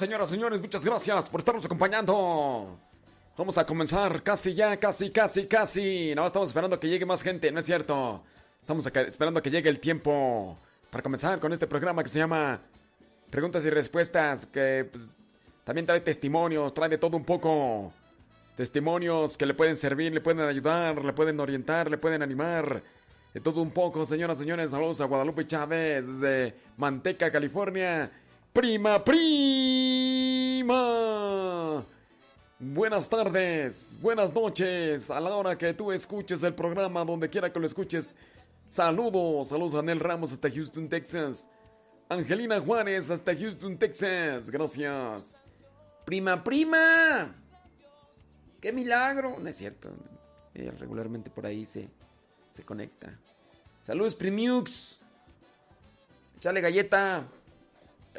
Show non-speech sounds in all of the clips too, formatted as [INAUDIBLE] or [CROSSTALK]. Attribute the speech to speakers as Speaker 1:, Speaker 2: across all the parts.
Speaker 1: señoras y señores, muchas gracias por estarnos acompañando. Vamos a comenzar casi ya, casi, casi, casi. No, estamos esperando que llegue más gente, ¿no es cierto? Estamos acá esperando que llegue el tiempo para comenzar con este programa que se llama Preguntas y Respuestas, que pues, también trae testimonios, trae de todo un poco. Testimonios que le pueden servir, le pueden ayudar, le pueden orientar, le pueden animar. De todo un poco, señoras y señores. Saludos a Guadalupe Chávez desde Manteca, California. Prima, prima. Buenas tardes, buenas noches, a la hora que tú escuches el programa, donde quiera que lo escuches. Saludos, saludos a Nel Ramos hasta Houston, Texas. Angelina Juárez hasta Houston, Texas. Gracias. Prima, prima. ¡Qué milagro! No es cierto. Ella regularmente por ahí se, se conecta. Saludos, Primiux. Échale galleta.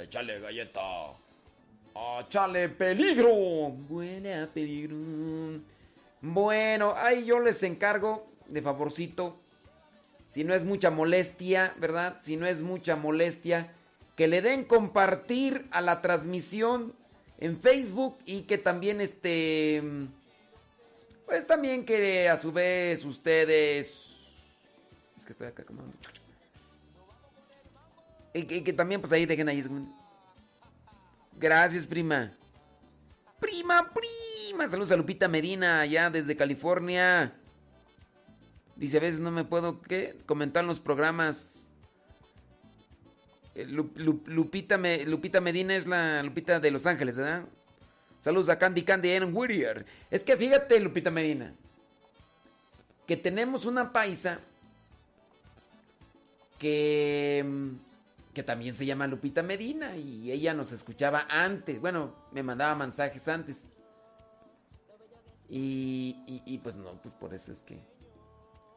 Speaker 1: Échale galleta. ¡Échale peligro! Buena peligro. Bueno, ahí yo les encargo de favorcito. Si no es mucha molestia, ¿verdad? Si no es mucha molestia, que le den compartir a la transmisión en Facebook y que también este pues también que a su vez ustedes es que estoy acá como y que, también pues ahí dejen ahí Gracias, prima. Prima, prima. Saludos a Lupita Medina, allá desde California. Dice, a veces no me puedo ¿qué? comentar los programas. Eh, Lupita, Lupita Medina es la Lupita de Los Ángeles, ¿verdad? Saludos a Candy Candy en Whittier. Es que fíjate, Lupita Medina, que tenemos una paisa que mm, que también se llama Lupita Medina y ella nos escuchaba antes, bueno, me mandaba mensajes antes. Y, pues no, pues por eso es que...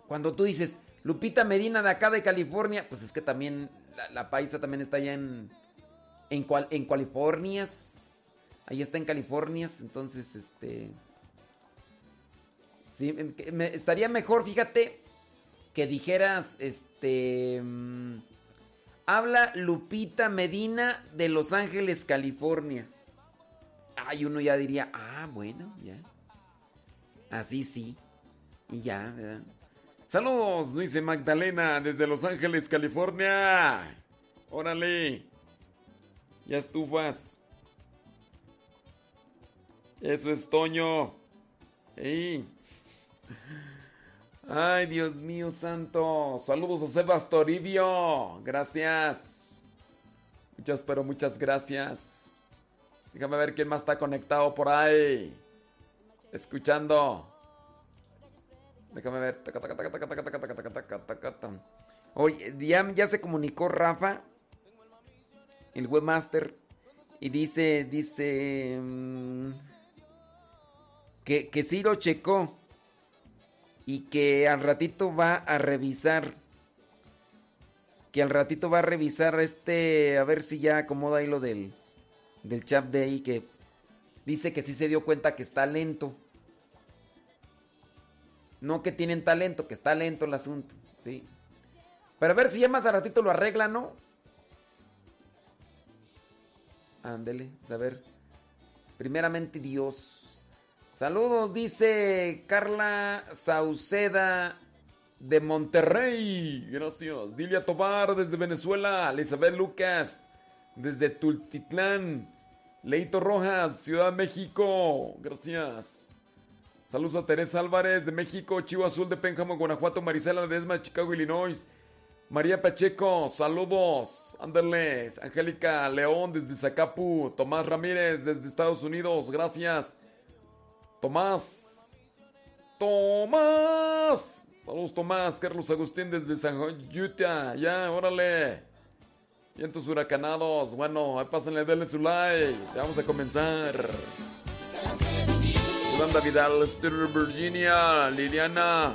Speaker 1: Cuando tú dices Lupita Medina de acá de California, pues es que también la, paisa también está allá en... En, cual, en California. Ahí está en California, entonces este... Sí, estaría mejor, fíjate, que dijeras, este... Mm, Habla Lupita Medina de Los Ángeles, California. Ay, uno ya diría, ah, bueno, ya. Así sí. Y ya, ¿verdad? Saludos, dice Magdalena desde Los Ángeles, California. Órale. Ya estufas. Eso es Toño. ¡Ey! Ay, Dios mío santo. Saludos a Sebas Toribio. Gracias. Muchas, pero muchas gracias. Déjame ver quién más está conectado por ahí. Escuchando. Déjame ver. Oye, ya, se comunicó Rafa, el webmaster, y dice, dice que, que sí lo checó y que al ratito va a revisar. Que al ratito va a revisar este, a ver si ya acomoda ahí lo del, del chat de ahí, que dice que sí se dio cuenta que está lento. No que tienen talento, que está lento el asunto, sí. Pero a ver si ya más al ratito lo arregla, ¿no? Ándele, a ver. Primeramente Dios. Saludos, dice Carla Sauceda de Monterrey. Gracias. Dilia Tobar desde Venezuela. Elizabeth Lucas desde Tultitlán. Leito Rojas, Ciudad de México. Gracias. Saludos a Teresa Álvarez de México. Chivo Azul de Pénjamo, Guanajuato. Marisela Desma, Chicago, Illinois. María Pacheco, saludos. Anderles. Angélica León desde Zacapu. Tomás Ramírez desde Estados Unidos. Gracias. Tomás. Tomás. Saludos Tomás. Carlos Agustín desde San Juan, Utah. Ya, órale. Vientos huracanados. Bueno, ahí pásenle, denle su like. Ya vamos a comenzar. Yolanda Vidal, Virginia, Liliana.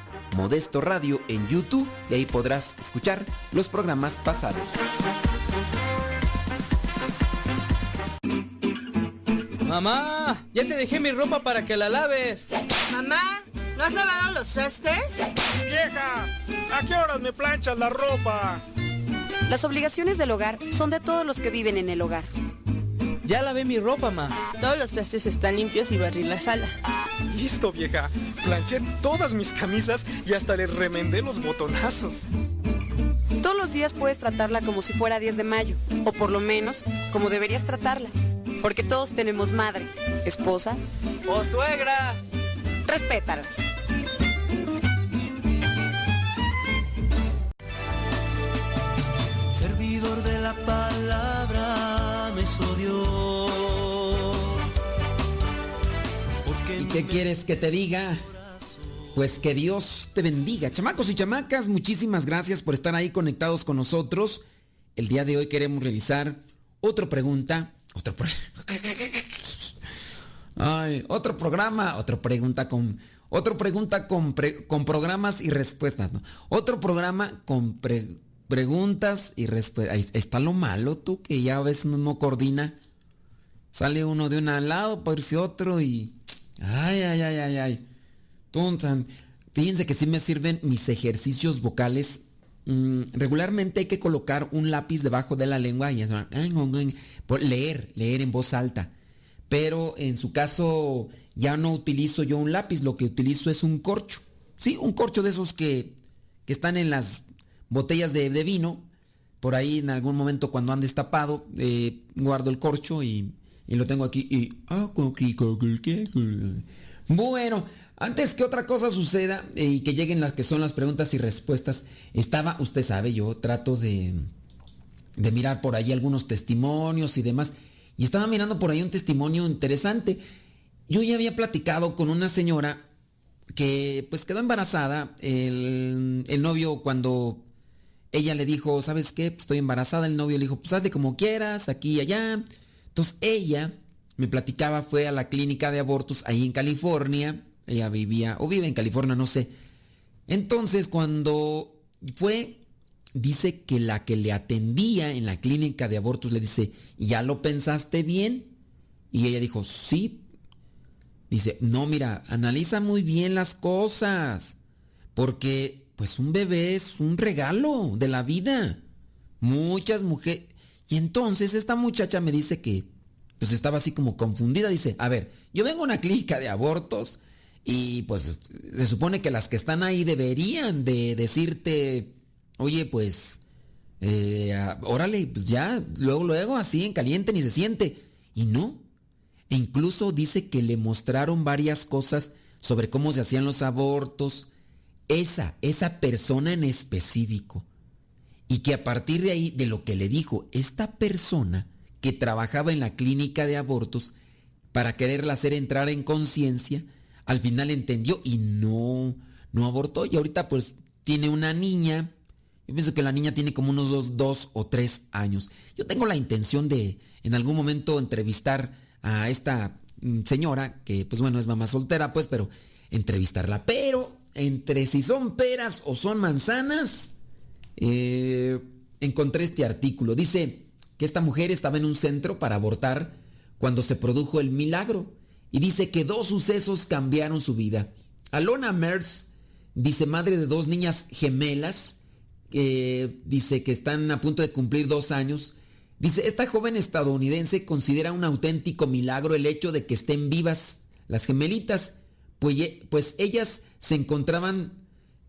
Speaker 1: Modesto Radio en YouTube y ahí podrás escuchar los programas pasados.
Speaker 2: Mamá, ya te dejé mi ropa para que la laves.
Speaker 3: Mamá, ¿no has lavado los trastes?
Speaker 4: Vieja, ¿a qué horas me planchas la ropa?
Speaker 5: Las obligaciones del hogar son de todos los que viven en el hogar.
Speaker 2: Ya lavé mi ropa, ma.
Speaker 3: Todos los trastes están limpios y barrí la sala.
Speaker 4: Listo, vieja. Planché todas mis camisas y hasta les remendé los botonazos.
Speaker 5: Todos los días puedes tratarla como si fuera 10 de mayo, o por lo menos como deberías tratarla. Porque todos tenemos madre, esposa
Speaker 2: ¡O suegra!
Speaker 5: Respétalas.
Speaker 1: Qué quieres que te diga? Pues que Dios te bendiga. Chamacos y chamacas, muchísimas gracias por estar ahí conectados con nosotros. El día de hoy queremos realizar otra pregunta. Otra pre- [LAUGHS] Ay, otro programa, otra pregunta con otro pregunta con, con programas y respuestas. Otro programa con pre- preguntas y respuestas. Está lo malo tú que ya a veces uno no coordina. Sale uno de un lado, por irse otro y ay, ay, ay, ay, ay. Tontan. Fíjense que sí me sirven mis ejercicios vocales. Mm, regularmente hay que colocar un lápiz debajo de la lengua y por leer, leer en voz alta. Pero en su caso ya no utilizo yo un lápiz, lo que utilizo es un corcho. Sí, un corcho de esos que, que están en las botellas de, de vino. Por ahí en algún momento cuando han destapado, eh, guardo el corcho y, y lo tengo aquí. Y, ah, bueno, antes que otra cosa suceda eh, y que lleguen las que son las preguntas y respuestas, estaba, usted sabe, yo trato de, de mirar por ahí algunos testimonios y demás. Y estaba mirando por ahí un testimonio interesante. Yo ya había platicado con una señora que pues quedó embarazada. El, el novio cuando ella le dijo, ¿sabes qué? Pues, estoy embarazada. El novio le dijo, pues hazle como quieras, aquí y allá. Entonces ella me platicaba, fue a la clínica de abortos ahí en California. Ella vivía, o vive en California, no sé. Entonces cuando fue, dice que la que le atendía en la clínica de abortos le dice, ¿ya lo pensaste bien? Y ella dijo, sí. Dice, no, mira, analiza muy bien las cosas. Porque, pues un bebé es un regalo de la vida. Muchas mujeres... Y entonces esta muchacha me dice que, pues estaba así como confundida. Dice, a ver, yo vengo a una clínica de abortos y pues se supone que las que están ahí deberían de decirte, oye, pues, eh, órale, pues ya, luego, luego, así en caliente ni se siente. Y no. E incluso dice que le mostraron varias cosas sobre cómo se hacían los abortos. Esa, esa persona en específico. Y que a partir de ahí, de lo que le dijo esta persona que trabajaba en la clínica de abortos, para quererla hacer entrar en conciencia, al final entendió y no, no abortó y ahorita pues tiene una niña. Yo pienso que la niña tiene como unos dos, dos o tres años. Yo tengo la intención de en algún momento entrevistar a esta mm, señora, que pues bueno, es mamá soltera, pues, pero entrevistarla. Pero entre si son peras o son manzanas, eh, encontré este artículo. Dice que esta mujer estaba en un centro para abortar cuando se produjo el milagro. Y dice que dos sucesos cambiaron su vida. Alona Merz, dice madre de dos niñas gemelas, dice que están a punto de cumplir dos años. Dice, esta joven estadounidense considera un auténtico milagro el hecho de que estén vivas las gemelitas, pues, pues ellas se encontraban,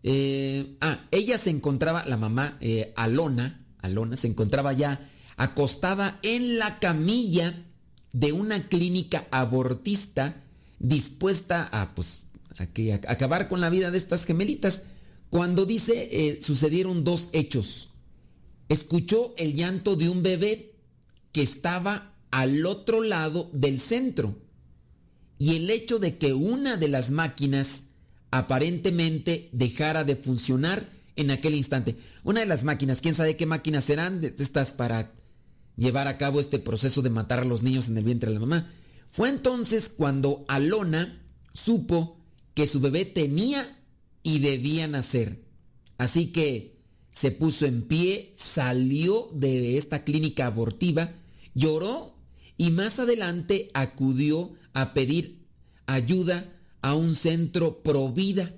Speaker 1: eh, ah, ella se encontraba, la mamá eh, Alona, Alona se encontraba ya acostada en la camilla de una clínica abortista dispuesta a, pues, a, que, acabar con la vida de estas gemelitas. Cuando dice, eh, sucedieron dos hechos. Escuchó el llanto de un bebé que estaba al otro lado del centro. Y el hecho de que una de las máquinas aparentemente dejara de funcionar en aquel instante. Una de las máquinas, quién sabe qué máquinas serán, estas para llevar a cabo este proceso de matar a los niños en el vientre de la mamá. Fue entonces cuando Alona supo que su bebé tenía y debía nacer. Así que se puso en pie, salió de esta clínica abortiva, lloró y más adelante acudió a pedir ayuda a un centro pro vida.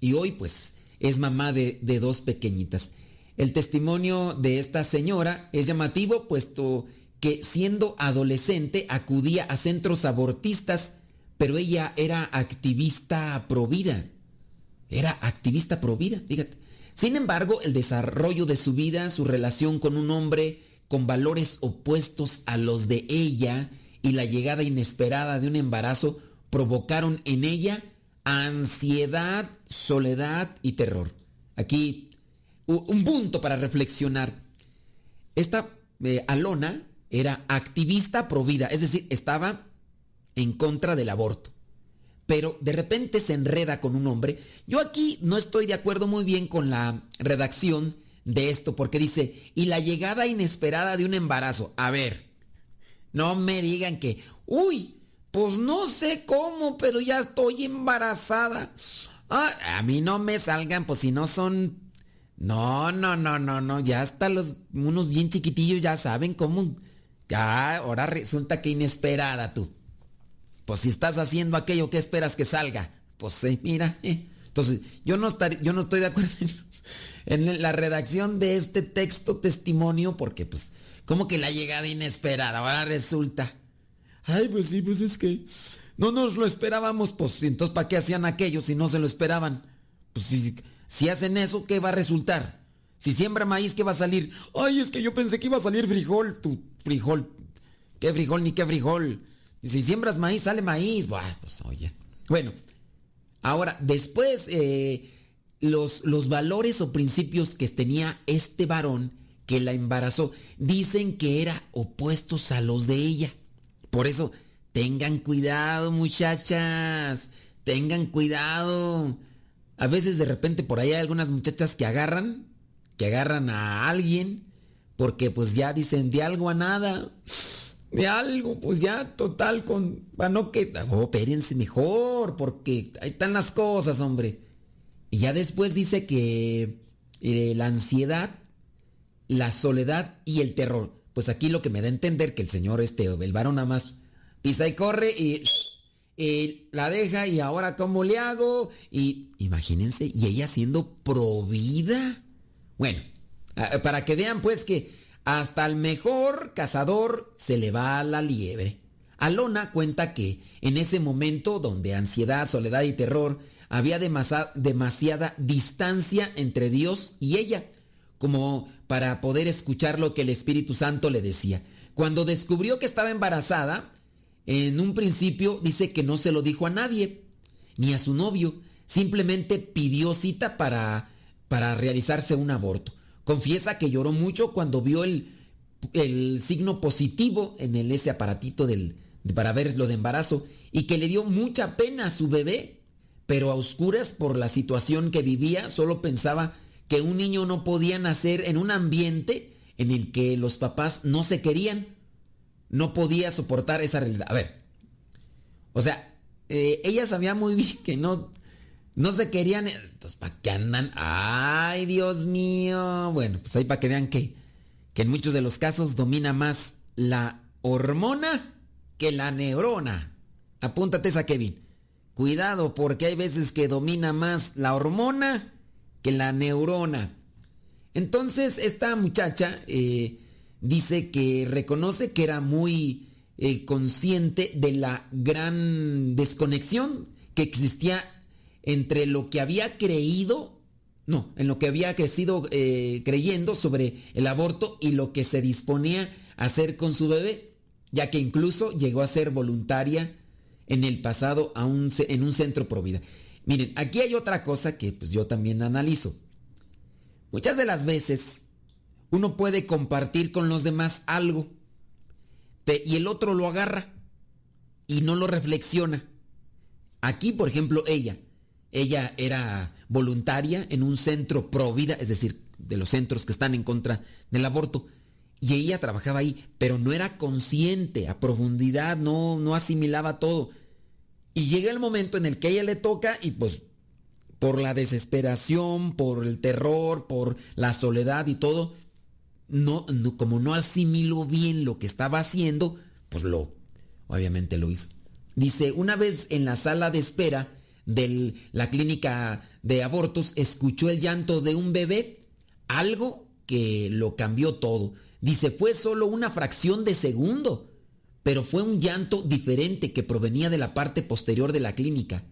Speaker 1: Y hoy pues es mamá de, dos pequeñitas. El testimonio de esta señora es llamativo puesto que siendo adolescente acudía a centros abortistas, pero ella era activista pro vida. Era activista pro vida, fíjate. Sin embargo, el desarrollo de su vida, su relación con un hombre con valores opuestos a los de ella y la llegada inesperada de un embarazo provocaron en ella ansiedad, soledad y terror. Aquí un punto para reflexionar. Esta eh, Alona era activista pro vida, es decir, estaba en contra del aborto. Pero de repente se enreda con un hombre. Yo aquí no estoy de acuerdo muy bien con la redacción de esto, porque dice, y la llegada inesperada de un embarazo. A ver, no me digan que, uy, pues no sé cómo, pero ya estoy embarazada. Ah, a mí no me salgan, pues si no son no, no, no, no, no. Ya hasta los unos bien chiquitillos ya saben cómo. Ya, ahora resulta que inesperada tú. Pues si estás haciendo aquello que esperas que salga. Pues sí, mira. Eh. Entonces, yo no, yo no estoy de acuerdo en, la redacción de este texto testimonio porque pues, como que la llegada inesperada, ahora resulta. Ay, pues sí, pues es que no nos lo esperábamos, pues entonces ¿para qué hacían aquello si no se lo esperaban? Pues sí si hacen eso, ¿qué va a resultar? Si siembra maíz, ¿qué va a salir? Ay, es que yo pensé que iba a salir frijol. Tu frijol. ¿Qué frijol ni qué frijol? Y si siembras maíz, sale maíz. Buah, pues oye. Bueno, ahora, después, eh, los, los valores o principios que tenía este varón que la embarazó, dicen que eran opuestos a los de ella. Por eso, tengan cuidado, muchachas. Tengan cuidado. A veces de repente por ahí hay algunas muchachas que agarran, que agarran a alguien, porque pues ya dicen de algo a nada, de algo, pues ya total con, bueno, que, oh, espérense mejor, porque ahí están las cosas, hombre. Y ya después dice que eh, la ansiedad, la soledad y el terror. Pues aquí lo que me da a entender que el señor este, el varón nada más pisa y corre y la deja y ahora cómo le hago. Y imagínense, y ella siendo provida. Bueno, para que vean pues que hasta el mejor cazador se le va a la liebre. Alona cuenta que en ese momento donde ansiedad, soledad y terror había demasiada distancia entre Dios y ella, como para poder escuchar lo que el Espíritu Santo le decía. Cuando descubrió que estaba embarazada, en un principio dice que no se lo dijo a nadie, ni a su novio, simplemente pidió cita para, para realizarse un aborto. Confiesa que lloró mucho cuando vio el, el signo positivo en el, ese aparatito del, para ver lo de embarazo y que le dio mucha pena a su bebé, pero a oscuras por la situación que vivía, solo pensaba que un niño no podía nacer en un ambiente en el que los papás no se querían. No podía soportar esa realidad. A ver, o sea, eh, ella sabía muy bien que no, no se querían. Entonces, ¿para qué andan? Ay, Dios mío. Bueno, pues ahí para que vean que, que en muchos de los casos domina más la hormona que la neurona. Apúntate esa, Kevin. Cuidado, porque hay veces que domina más la hormona que la neurona. Entonces, esta muchacha eh, dice que reconoce que era muy eh, consciente de la gran desconexión que existía entre lo que había creído, no, en lo que había crecido eh, creyendo sobre el aborto y lo que se disponía a hacer con su bebé, ya que incluso llegó a ser voluntaria en el pasado en un centro pro vida. Miren, aquí hay otra cosa que pues, yo también analizo. Muchas de las veces uno puede compartir con los demás algo y el otro lo agarra y no lo reflexiona. Aquí, por ejemplo, ella, ella era voluntaria en un centro pro vida, es decir, de los centros que están en contra del aborto. Y ella trabajaba ahí, pero no era consciente a profundidad, no, no asimilaba todo. Y llega el momento en el que a ella le toca y pues por la desesperación, por el terror, por la soledad y todo, no, como no asimiló bien lo que estaba haciendo, pues lo, obviamente lo hizo. Dice, una vez en la sala de espera de la clínica de abortos, escuchó el llanto de un bebé, algo que lo cambió todo. Dice, fue solo una fracción de segundo pero fue un llanto diferente que provenía de la parte posterior de la clínica.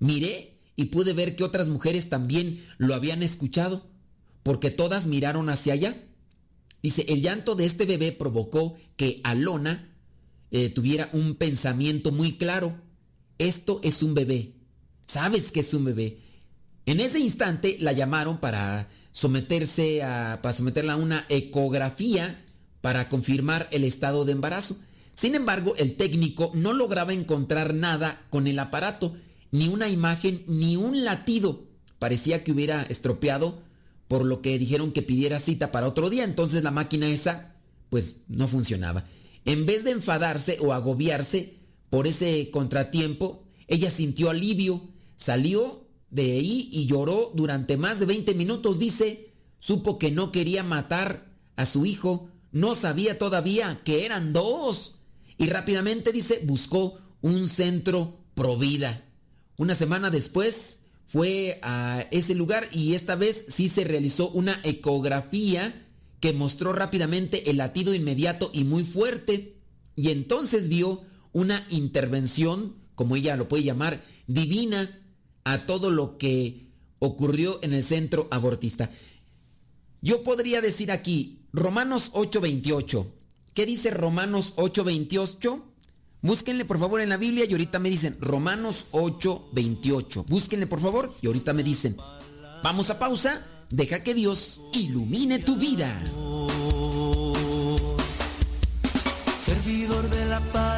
Speaker 1: Miré y pude ver que otras mujeres también lo habían escuchado, porque todas miraron hacia allá. Dice, el llanto de este bebé provocó que Alona eh, tuviera un pensamiento muy claro. Esto es un bebé. Sabes que es un bebé. En ese instante la llamaron para someterse a, para someterla a una ecografía para confirmar el estado de embarazo. Sin embargo, el técnico no lograba encontrar nada con el aparato, ni una imagen, ni un latido. Parecía que hubiera estropeado, por lo que dijeron que pidiera cita para otro día. Entonces la máquina esa, pues no funcionaba. En vez de enfadarse o agobiarse por ese contratiempo, ella sintió alivio, salió de ahí y lloró durante más de 20 minutos, dice, supo que no quería matar a su hijo, no sabía todavía que eran dos y rápidamente, dice, buscó un centro provida. Una semana después fue a ese lugar y esta vez sí se realizó una ecografía que mostró rápidamente el latido inmediato y muy fuerte. Y entonces vio una intervención, como ella lo puede llamar, divina a todo lo que ocurrió en el centro abortista. Yo podría decir aquí, Romanos 8:28, ¿Qué dice Romanos 8:28? Búsquenle por favor en la Biblia y ahorita me dicen Romanos 8:28. Búsquenle por favor y ahorita me dicen. Vamos a pausa. Deja que Dios ilumine tu vida.
Speaker 6: Servidor de la palabra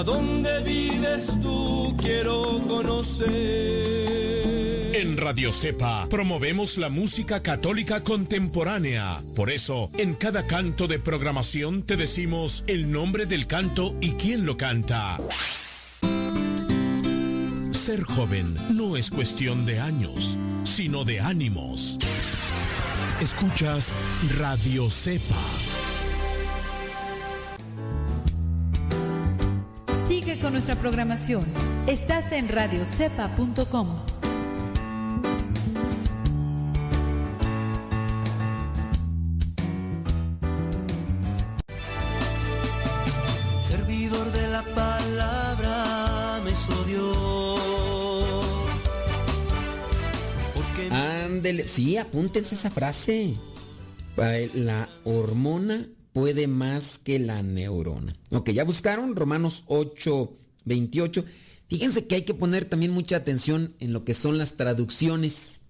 Speaker 6: A dónde vives tú quiero conocer.
Speaker 7: En Radio Cepa promovemos la música católica contemporánea. Por eso, en cada canto de programación te decimos el nombre del canto y quién lo canta. Ser joven no es cuestión de años, sino de ánimos. Escuchas Radio Cepa
Speaker 8: con nuestra programación. Estás en radiocepa.com.
Speaker 6: Servidor de la palabra me hizo Dios.
Speaker 1: Ándele, sí, apúntense esa frase. La hormona puede más que la neurona. Ok, ya buscaron Romanos 8, 28. Fíjense que hay que poner también mucha atención en lo que son las traducciones.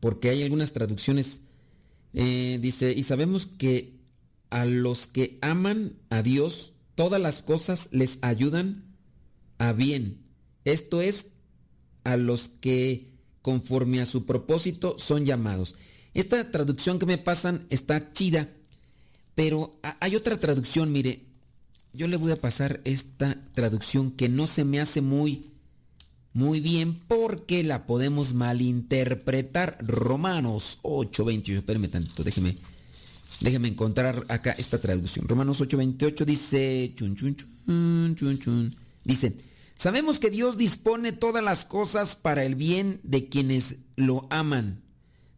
Speaker 1: Porque hay algunas traducciones. eh, dice, y sabemos que a los que aman a Dios, todas las cosas les ayudan a bien. Esto es, a los que conforme a su propósito son llamados. Esta traducción que me pasan está chida, pero ha- hay otra traducción, mire, yo le voy a pasar esta traducción que no se me hace muy muy bien porque la podemos malinterpretar. Romanos 8:28, espérame tantito, déjeme déjeme encontrar acá esta traducción. Romanos 8:28 dice chun chun chun chun chun. Dice, Sabemos que Dios dispone todas las cosas para el bien de quienes lo aman.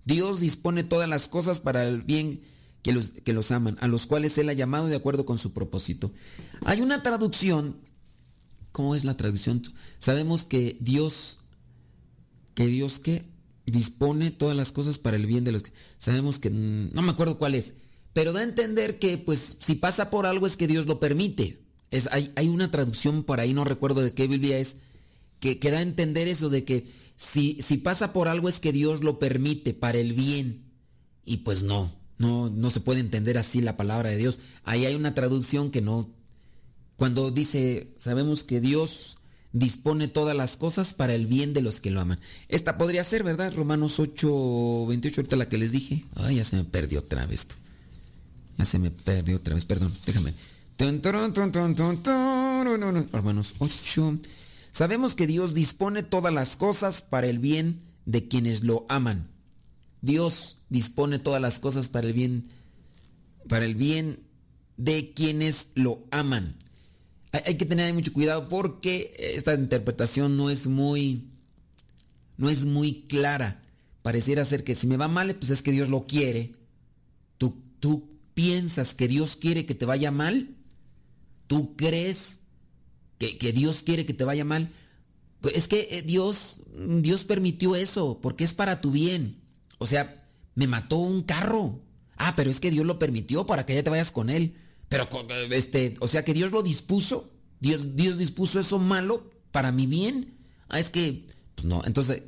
Speaker 1: Dios dispone todas las cosas para el bien que los, que los aman, a los cuales Él ha llamado de acuerdo con su propósito. Hay una traducción, ¿cómo es la traducción? Sabemos que Dios, que Dios que dispone todas las cosas para el bien de los que... Sabemos que, mm, no me acuerdo cuál es, pero da a entender que pues si pasa por algo es que Dios lo permite. Es, hay, hay una traducción por ahí, no recuerdo de qué Biblia es, que, que da a entender eso de que si, si pasa por algo es que Dios lo permite para el bien. Y pues no, no, no se puede entender así la palabra de Dios. Ahí hay una traducción que no. Cuando dice, sabemos que Dios dispone todas las cosas para el bien de los que lo aman. Esta podría ser, ¿verdad? Romanos 8, 28, ahorita la que les dije. Ay, ya se me perdió otra vez. esto. Ya se me perdió otra vez, perdón, déjame. Romanos 8. Sabemos que Dios dispone todas las cosas para el bien de quienes lo aman. Dios dispone todas las cosas para el bien para el bien de quienes lo aman. Hay, que tener mucho cuidado porque esta interpretación no es muy no es muy clara. Pareciera ser que si me va mal, pues es que Dios lo quiere. ¿Tú, tú piensas que Dios quiere que te vaya mal? ¿Tú crees que, que Dios quiere que te vaya mal? Pues es que eh, Dios, Dios permitió eso porque es para tu bien. O sea, me mató un carro. Ah, pero es que Dios lo permitió para que ya te vayas con él. Pero, con- este, o sea que Dios lo dispuso. Dios, Dios dispuso eso malo para mi bien. Ah, es que, pues no. Entonces,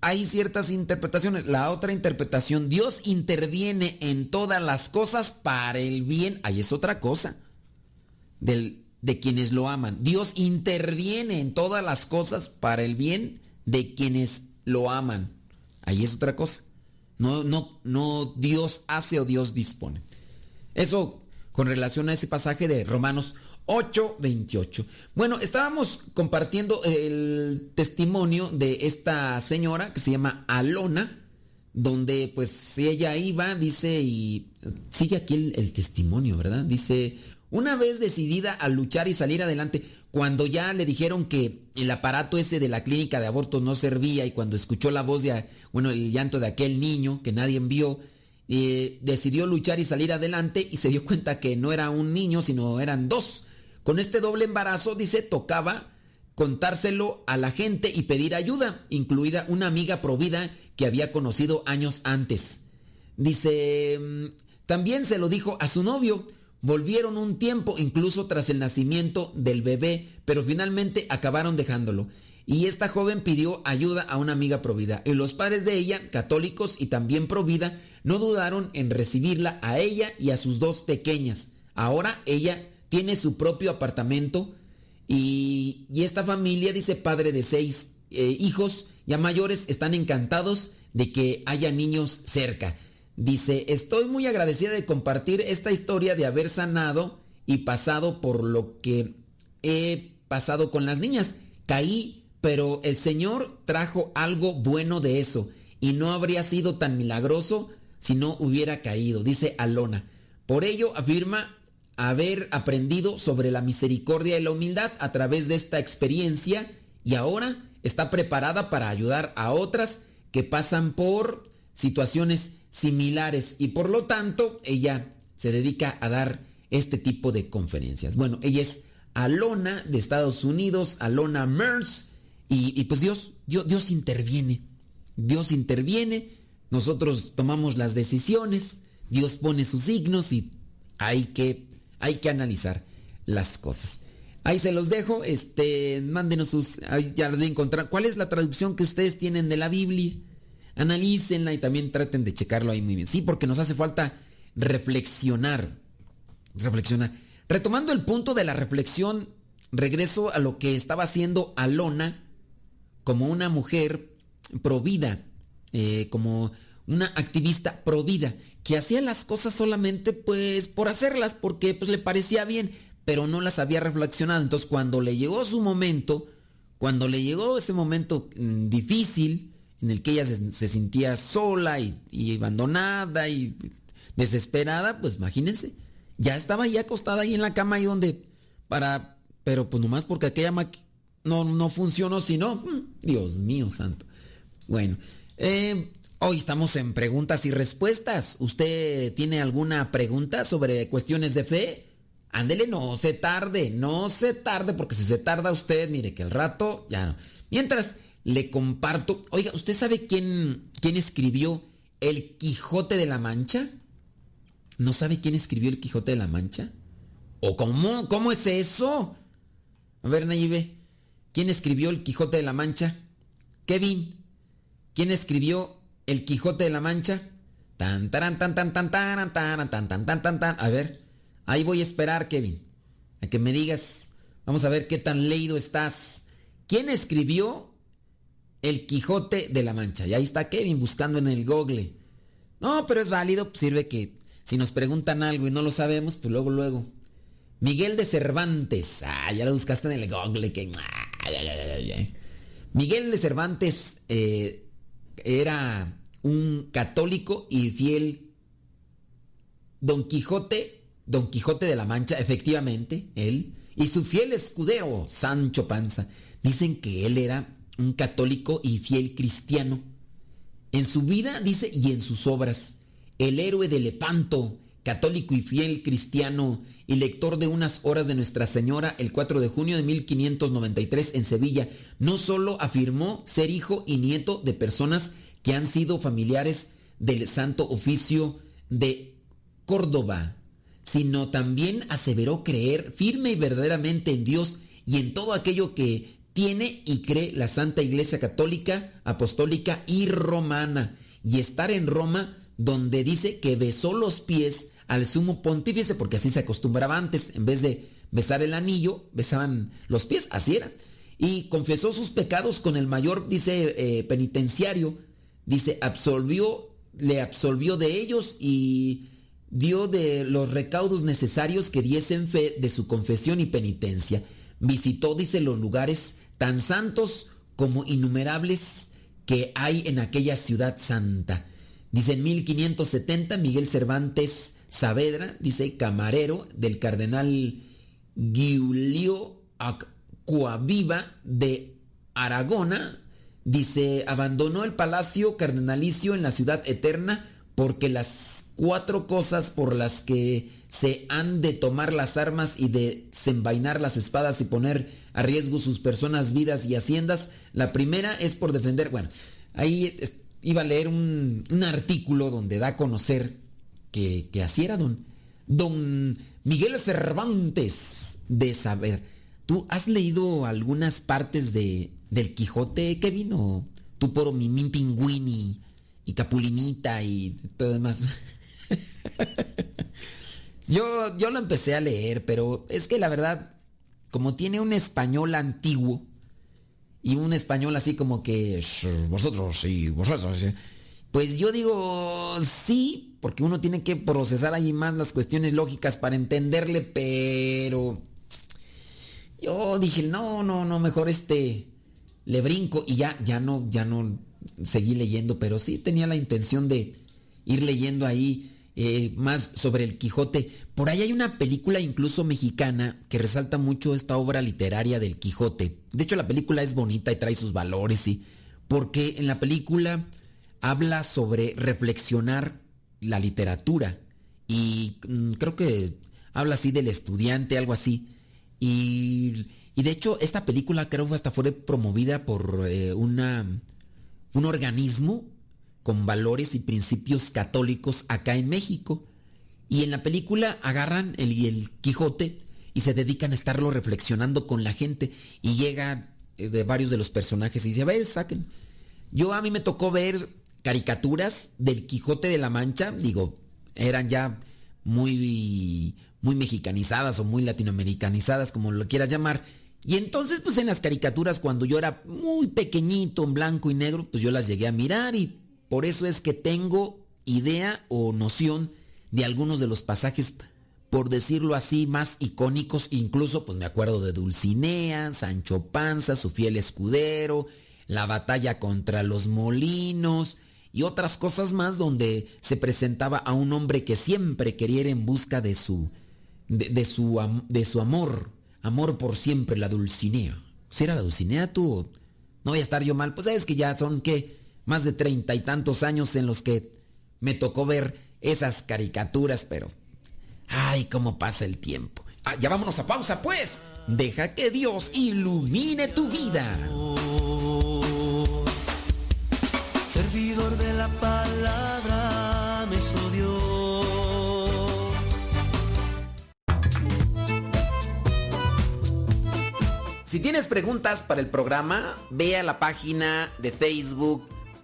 Speaker 1: hay ciertas interpretaciones. La otra interpretación, Dios interviene en todas las cosas para el bien. Ahí es otra cosa. Del, de quienes lo aman. Dios interviene en todas las cosas para el bien de quienes lo aman. Ahí es otra cosa. No, no, no Dios hace o Dios dispone. Eso con relación a ese pasaje de Romanos 8, 28. Bueno, estábamos compartiendo el testimonio de esta señora que se llama Alona, donde pues ella iba, dice, y sigue aquí el testimonio, ¿verdad? Dice, una vez decidida a luchar y salir adelante, cuando ya le dijeron que el aparato ese de la clínica de abortos no servía y cuando escuchó la voz de, bueno, el llanto de aquel niño que nadie envió, eh, decidió luchar y salir adelante y se dio cuenta que no era un niño, sino eran dos. Con este doble embarazo, dice, tocaba contárselo a la gente y pedir ayuda, incluida una amiga provida que había conocido años antes. Dice, mm, también se lo dijo a su novio. Volvieron un tiempo, incluso tras el nacimiento del bebé, pero finalmente acabaron dejándolo. Y esta joven pidió ayuda a una amiga provida. Y los padres de ella, católicos y también provida, no dudaron en recibirla a ella y a sus dos pequeñas. Ahora ella tiene su propio apartamento y, y esta familia, dice padre de seis eh, hijos ya mayores, están encantados de que haya niños cerca. Dice, estoy muy agradecida de compartir esta historia de haber sanado y pasado por lo que he pasado con las niñas. Caí, pero el Señor trajo algo bueno de eso y no habría sido tan milagroso si no hubiera caído, dice Alona. Por ello afirma haber aprendido sobre la misericordia y la humildad a través de esta experiencia y ahora está preparada para ayudar a otras que pasan por situaciones similares y por lo tanto ella se dedica a dar este tipo de conferencias. Bueno, ella es Alona de Estados Unidos, Alona Mers, y, y pues Dios, Dios, Dios interviene, Dios interviene, nosotros tomamos las decisiones, Dios pone sus signos y hay que, hay que analizar las cosas. Ahí se los dejo, este, mándenos sus, ya de encontrar. ¿Cuál es la traducción que ustedes tienen de la Biblia? Analícenla y también traten de checarlo ahí muy bien. Sí, porque nos hace falta reflexionar. Reflexionar. Retomando el punto de la reflexión, regreso a lo que estaba haciendo Alona como una mujer provida, eh, como una activista provida, que hacía las cosas solamente pues por hacerlas, porque pues le parecía bien, pero no las había reflexionado. Entonces cuando le llegó su momento, cuando le llegó ese momento mm, difícil, en el que ella se, se sentía sola y, y, abandonada y desesperada, pues imagínense, ya estaba ahí acostada ahí en la cama ahí donde para, pero pues nomás porque aquella no, no funcionó, sino, mm, Dios mío santo. Bueno, eh, hoy estamos en preguntas y respuestas. ¿Usted tiene alguna pregunta sobre cuestiones de fe? Ándele, no se tarde, no se tarde, porque si se tarda usted, mire que el rato ya no. Mientras le comparto, oiga, ¿usted sabe quién, quién escribió El Quijote de la Mancha? ¿No sabe quién escribió El Quijote de la Mancha? ¿O cómo? ¿Cómo es eso? A ver, Nayibe, ¿quién escribió El Quijote de la Mancha? Kevin, ¿quién escribió El Quijote de la Mancha? Tan, tan, tan, tan, tan, tan, tan, tan, tan, tan, tan, tan. A ver, ahí voy a esperar, Kevin, a que me digas. Vamos a ver qué tan leído estás. ¿Quién escribió El Quijote de la Mancha? Y ahí está Kevin buscando en el Google. No, pero es válido, pues sirve que si nos preguntan algo y no lo sabemos, pues luego, luego. Miguel de Cervantes. Ah, ya lo buscaste en el Google. Que... Miguel de Cervantes eh, era un católico y fiel Don Quijote, Don Quijote de la Mancha, efectivamente, él, y su fiel escudero, Sancho Panza, dicen que él era un católico y fiel cristiano. En su vida, dice, y en sus obras, el héroe de Lepanto, católico y fiel cristiano y lector de unas horas de Nuestra Señora el 4 de junio de 1593 en Sevilla, no solo afirmó ser hijo y nieto de personas que han sido familiares del Santo Oficio de Córdoba, sino también aseveró creer firme y verdaderamente en Dios y en todo aquello que tiene y cree la Santa Iglesia Católica, Apostólica y Romana, y estar en Roma donde dice que besó los pies al sumo pontífice, porque así se acostumbraba antes, en vez de besar el anillo, besaban los pies, así era. Y confesó sus pecados con el mayor, dice, eh, penitenciario, dice, absolvió, le absolvió de ellos y dio de los recaudos necesarios que diesen fe de su confesión y penitencia. Visitó, dice, los lugares tan santos como innumerables que hay en aquella ciudad santa. Dice en 1570 Miguel Cervantes Saavedra, dice camarero del cardenal Giulio Acuaviva de Aragona, dice abandonó el palacio cardenalicio en la ciudad eterna porque las cuatro cosas por las que se han de tomar las armas y de desenvainar las espadas y poner a riesgo sus personas, vidas y haciendas, la primera es por defender, bueno, ahí iba a leer un, un artículo donde da a conocer que, que así era don, don Miguel Cervantes de saber. ¿Tú has leído algunas partes de, del Quijote, Kevin? ¿O tú por Mimín Pingüín y, y Capulinita y todo demás? [LAUGHS] yo, yo lo empecé a leer, pero es que la verdad, como tiene un español antiguo, y un español así como que vosotros y vosotros. Pues yo digo sí, porque uno tiene que procesar ahí más las cuestiones lógicas para entenderle, pero yo dije, no, no, no, mejor este le brinco y ya ya no ya no seguí leyendo, pero sí tenía la intención de ir leyendo ahí eh, más sobre el Quijote. Por ahí hay una película incluso mexicana que resalta mucho esta obra literaria del Quijote. De hecho, la película es bonita y trae sus valores, y porque en la película habla sobre reflexionar la literatura y mm, creo que habla así del estudiante, algo así. Y, de hecho, esta película creo que hasta fue promovida por eh, una, un organismo con valores y principios católicos acá en México. Y en la película agarran el, el Quijote y se dedican a estarlo reflexionando con la gente. Y llega eh, de varios de los personajes y dice, a ver, saquen. Yo a mí me tocó ver caricaturas del Quijote de la Mancha, digo, eran ya muy, muy mexicanizadas o muy latinoamericanizadas, como lo quieras llamar. Y entonces, pues en las caricaturas, cuando yo era muy pequeñito, en blanco y negro, pues yo las llegué a mirar y por eso es que tengo idea o noción de algunos de los pasajes, por decirlo así, más icónicos. Incluso, pues me acuerdo de Dulcinea, Sancho Panza, su fiel escudero, la batalla contra los molinos y otras cosas más donde se presentaba a un hombre que siempre quería ir en busca de su, de, su, de su amor, amor por siempre, la Dulcinea. ¿Si era la Dulcinea tú? No voy a estar yo mal, pues es que ya son, ¿qué? Más de treinta y tantos años en los que me tocó ver esas caricaturas, pero... ¡Ay, cómo pasa el tiempo! Ah, ya vámonos a pausa, pues. Deja que Dios ilumine tu vida
Speaker 6: servidor de la palabra me
Speaker 1: Si tienes preguntas para el programa, ve a la página de Facebook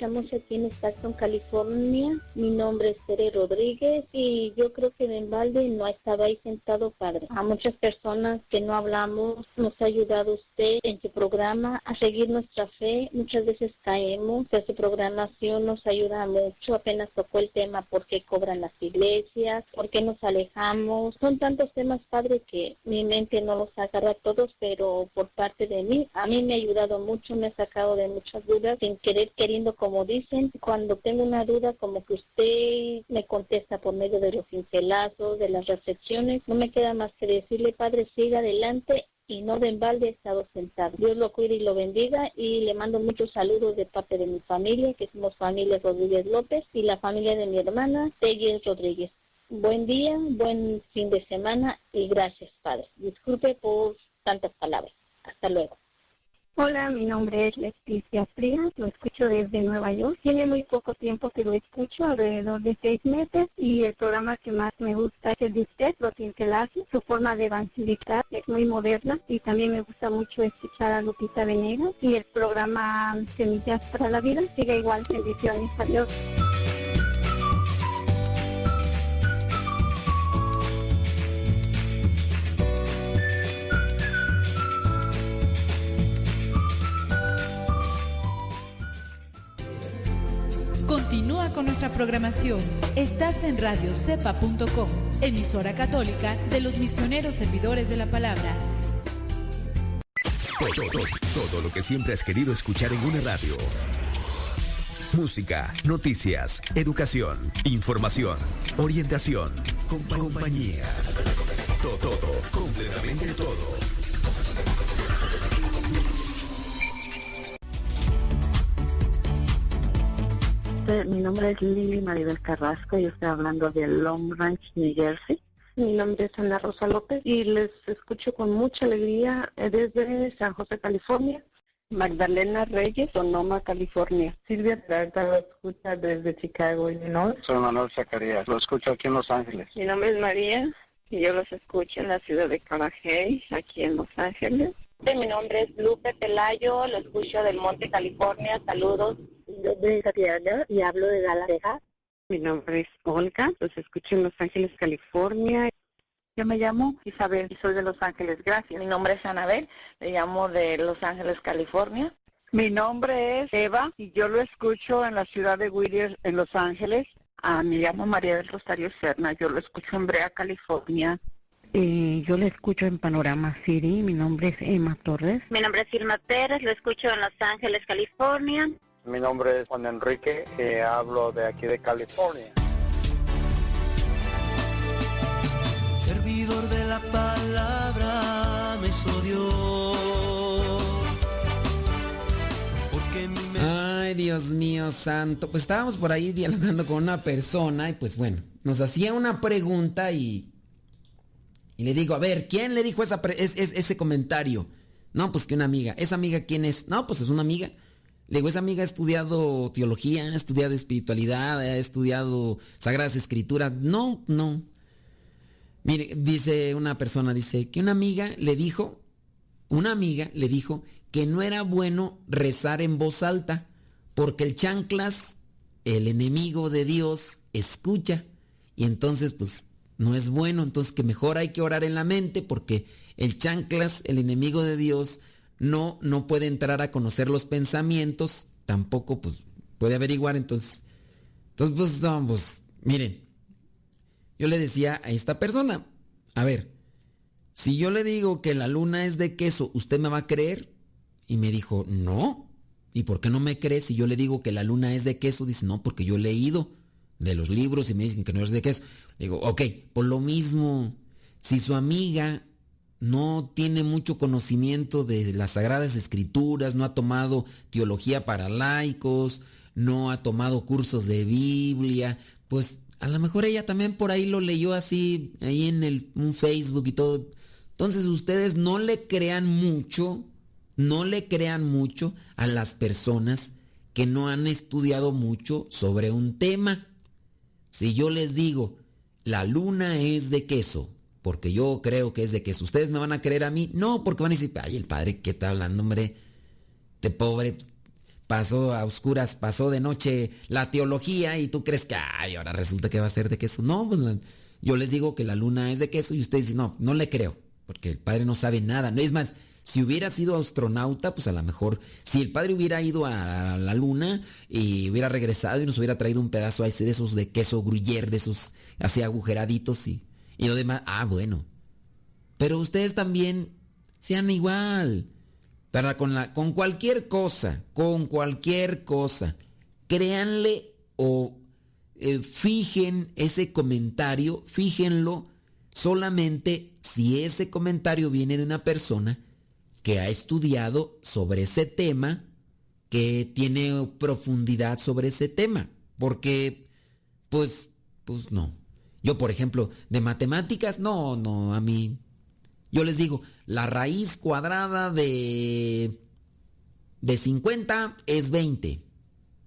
Speaker 9: Estamos aquí en Stockton, California. Mi nombre es Tere Rodríguez y yo creo que en balde no estaba ahí sentado padre. A muchas personas que no hablamos nos ha ayudado usted en su programa a seguir nuestra fe. Muchas veces caemos, pero su programación nos ayuda mucho. Apenas tocó el tema por qué cobran las iglesias, por qué nos alejamos. Son tantos temas, padre, que mi mente no los agarra todos, pero por parte de mí, a mí me ha ayudado mucho, me ha sacado de muchas dudas sin querer, queriendo dicen, cuando tengo una duda, como que usted me contesta por medio de los pincelazos, de las reflexiones, no me queda más que decirle, Padre, siga adelante y no de embalde he estado sentado. Dios lo cuide y lo bendiga y le mando muchos saludos de parte de mi familia, que somos familia Rodríguez López y la familia de mi hermana, Tegui Rodríguez. Buen día, buen fin de semana y gracias, Padre. Disculpe por tantas palabras. Hasta luego.
Speaker 10: Hola, mi nombre es Leticia Frías, lo escucho desde Nueva York. Tiene muy poco tiempo que lo escucho, alrededor de seis meses, y el programa que más me gusta es el de usted, lo que hace. Su forma de evangelizar es muy moderna y también me gusta mucho escuchar a Lupita Venegas y el programa Semillas para la Vida. Sigue igual, bendiciones, adiós.
Speaker 8: Continúa con nuestra programación. Estás en radiocepa.com, emisora católica de los misioneros servidores de la palabra.
Speaker 11: Todo, lo que siempre has querido escuchar en una radio. Música, noticias, educación, información, orientación, compañía. Todo, todo, completamente todo.
Speaker 12: Mi nombre es Lili Maribel Carrasco y estoy hablando de Long Ranch, New Jersey. Mi nombre es Ana Rosa López y les escucho con mucha alegría eh, desde San José, California. Magdalena Reyes, Sonoma, California. Silvia Peralta lo escucha desde Chicago, Illinois.
Speaker 13: Soy Manuel Zacarías, lo escucho aquí en Los Ángeles.
Speaker 12: Mi nombre es María y yo los escucho en la ciudad de Carajay, aquí en Los Ángeles.
Speaker 14: Mi nombre es Lupe Pelayo, lo escucho del Monte, California. Saludos.
Speaker 12: Yo soy Tatiana y hablo de Dallas, Texas. Mi nombre es Olga, los escucho en Los Ángeles, California. Yo me llamo Isabel y soy de Los Ángeles, gracias.
Speaker 14: Mi nombre es Anabel, le llamo de Los Ángeles, California.
Speaker 12: Mi nombre es Eva y yo lo escucho en la ciudad de Whittier, en Los Ángeles. Ah, me llamo María del Rosario Serna, yo lo escucho en Brea, California.
Speaker 15: Eh, yo lo escucho en Panorama City, mi nombre es Emma Torres.
Speaker 14: Mi nombre es Irma Pérez, lo escucho en Los Ángeles, California.
Speaker 13: Mi nombre es Juan Enrique y hablo de aquí de California.
Speaker 6: Servidor de la palabra me
Speaker 1: Ay, Dios mío santo. Pues estábamos por ahí dialogando con una persona y pues bueno, nos hacía una pregunta y, y le digo, a ver, ¿quién le dijo esa pre- es- es- ese comentario? No, pues que una amiga. ¿Esa amiga quién es? No, pues es una amiga. Le digo, esa amiga ha estudiado teología, ha estudiado espiritualidad, ha estudiado sagradas escrituras. No, no. Mire, dice una persona, dice que una amiga le dijo, una amiga le dijo que no era bueno rezar en voz alta, porque el chanclas, el enemigo de Dios, escucha. Y entonces, pues, no es bueno. Entonces, que mejor hay que orar en la mente, porque el chanclas, el enemigo de Dios, no, no puede entrar a conocer los pensamientos, tampoco, pues, puede averiguar. Entonces, entonces pues, no, pues, miren, yo le decía a esta persona, a ver, si yo le digo que la luna es de queso, ¿usted me va a creer? Y me dijo, no. ¿Y por qué no me cree si yo le digo que la luna es de queso? Dice, no, porque yo he leído de los libros y me dicen que no es de queso. Digo, ok, por lo mismo, si su amiga no tiene mucho conocimiento de las sagradas escrituras, no ha tomado teología para laicos, no ha tomado cursos de Biblia, pues a lo mejor ella también por ahí lo leyó así, ahí en el un Facebook y todo. Entonces ustedes no le crean mucho, no le crean mucho a las personas que no han estudiado mucho sobre un tema. Si yo les digo, la luna es de queso, porque yo creo que es de queso, ¿ustedes me van a creer a mí? No, porque van a decir, ay, el padre, ¿qué está hablando, hombre? Te pobre, pasó a oscuras, pasó de noche la teología y tú crees que, ay, ahora resulta que va a ser de queso. No, pues yo les digo que la luna es de queso y ustedes dicen, no, no le creo, porque el padre no sabe nada. No es más, si hubiera sido astronauta, pues a lo mejor, si el padre hubiera ido a la luna y hubiera regresado y nos hubiera traído un pedazo de esos de queso gruyère, de esos así agujeraditos y, y lo demás, ah, bueno. Pero ustedes también sean igual. Para con, la, con cualquier cosa, con cualquier cosa, créanle o eh, fijen ese comentario, fíjenlo solamente si ese comentario viene de una persona que ha estudiado sobre ese tema, que tiene profundidad sobre ese tema. Porque, pues, pues no. Yo, por ejemplo, de matemáticas, no, no, a mí. Yo les digo, la raíz cuadrada de. de 50 es 20.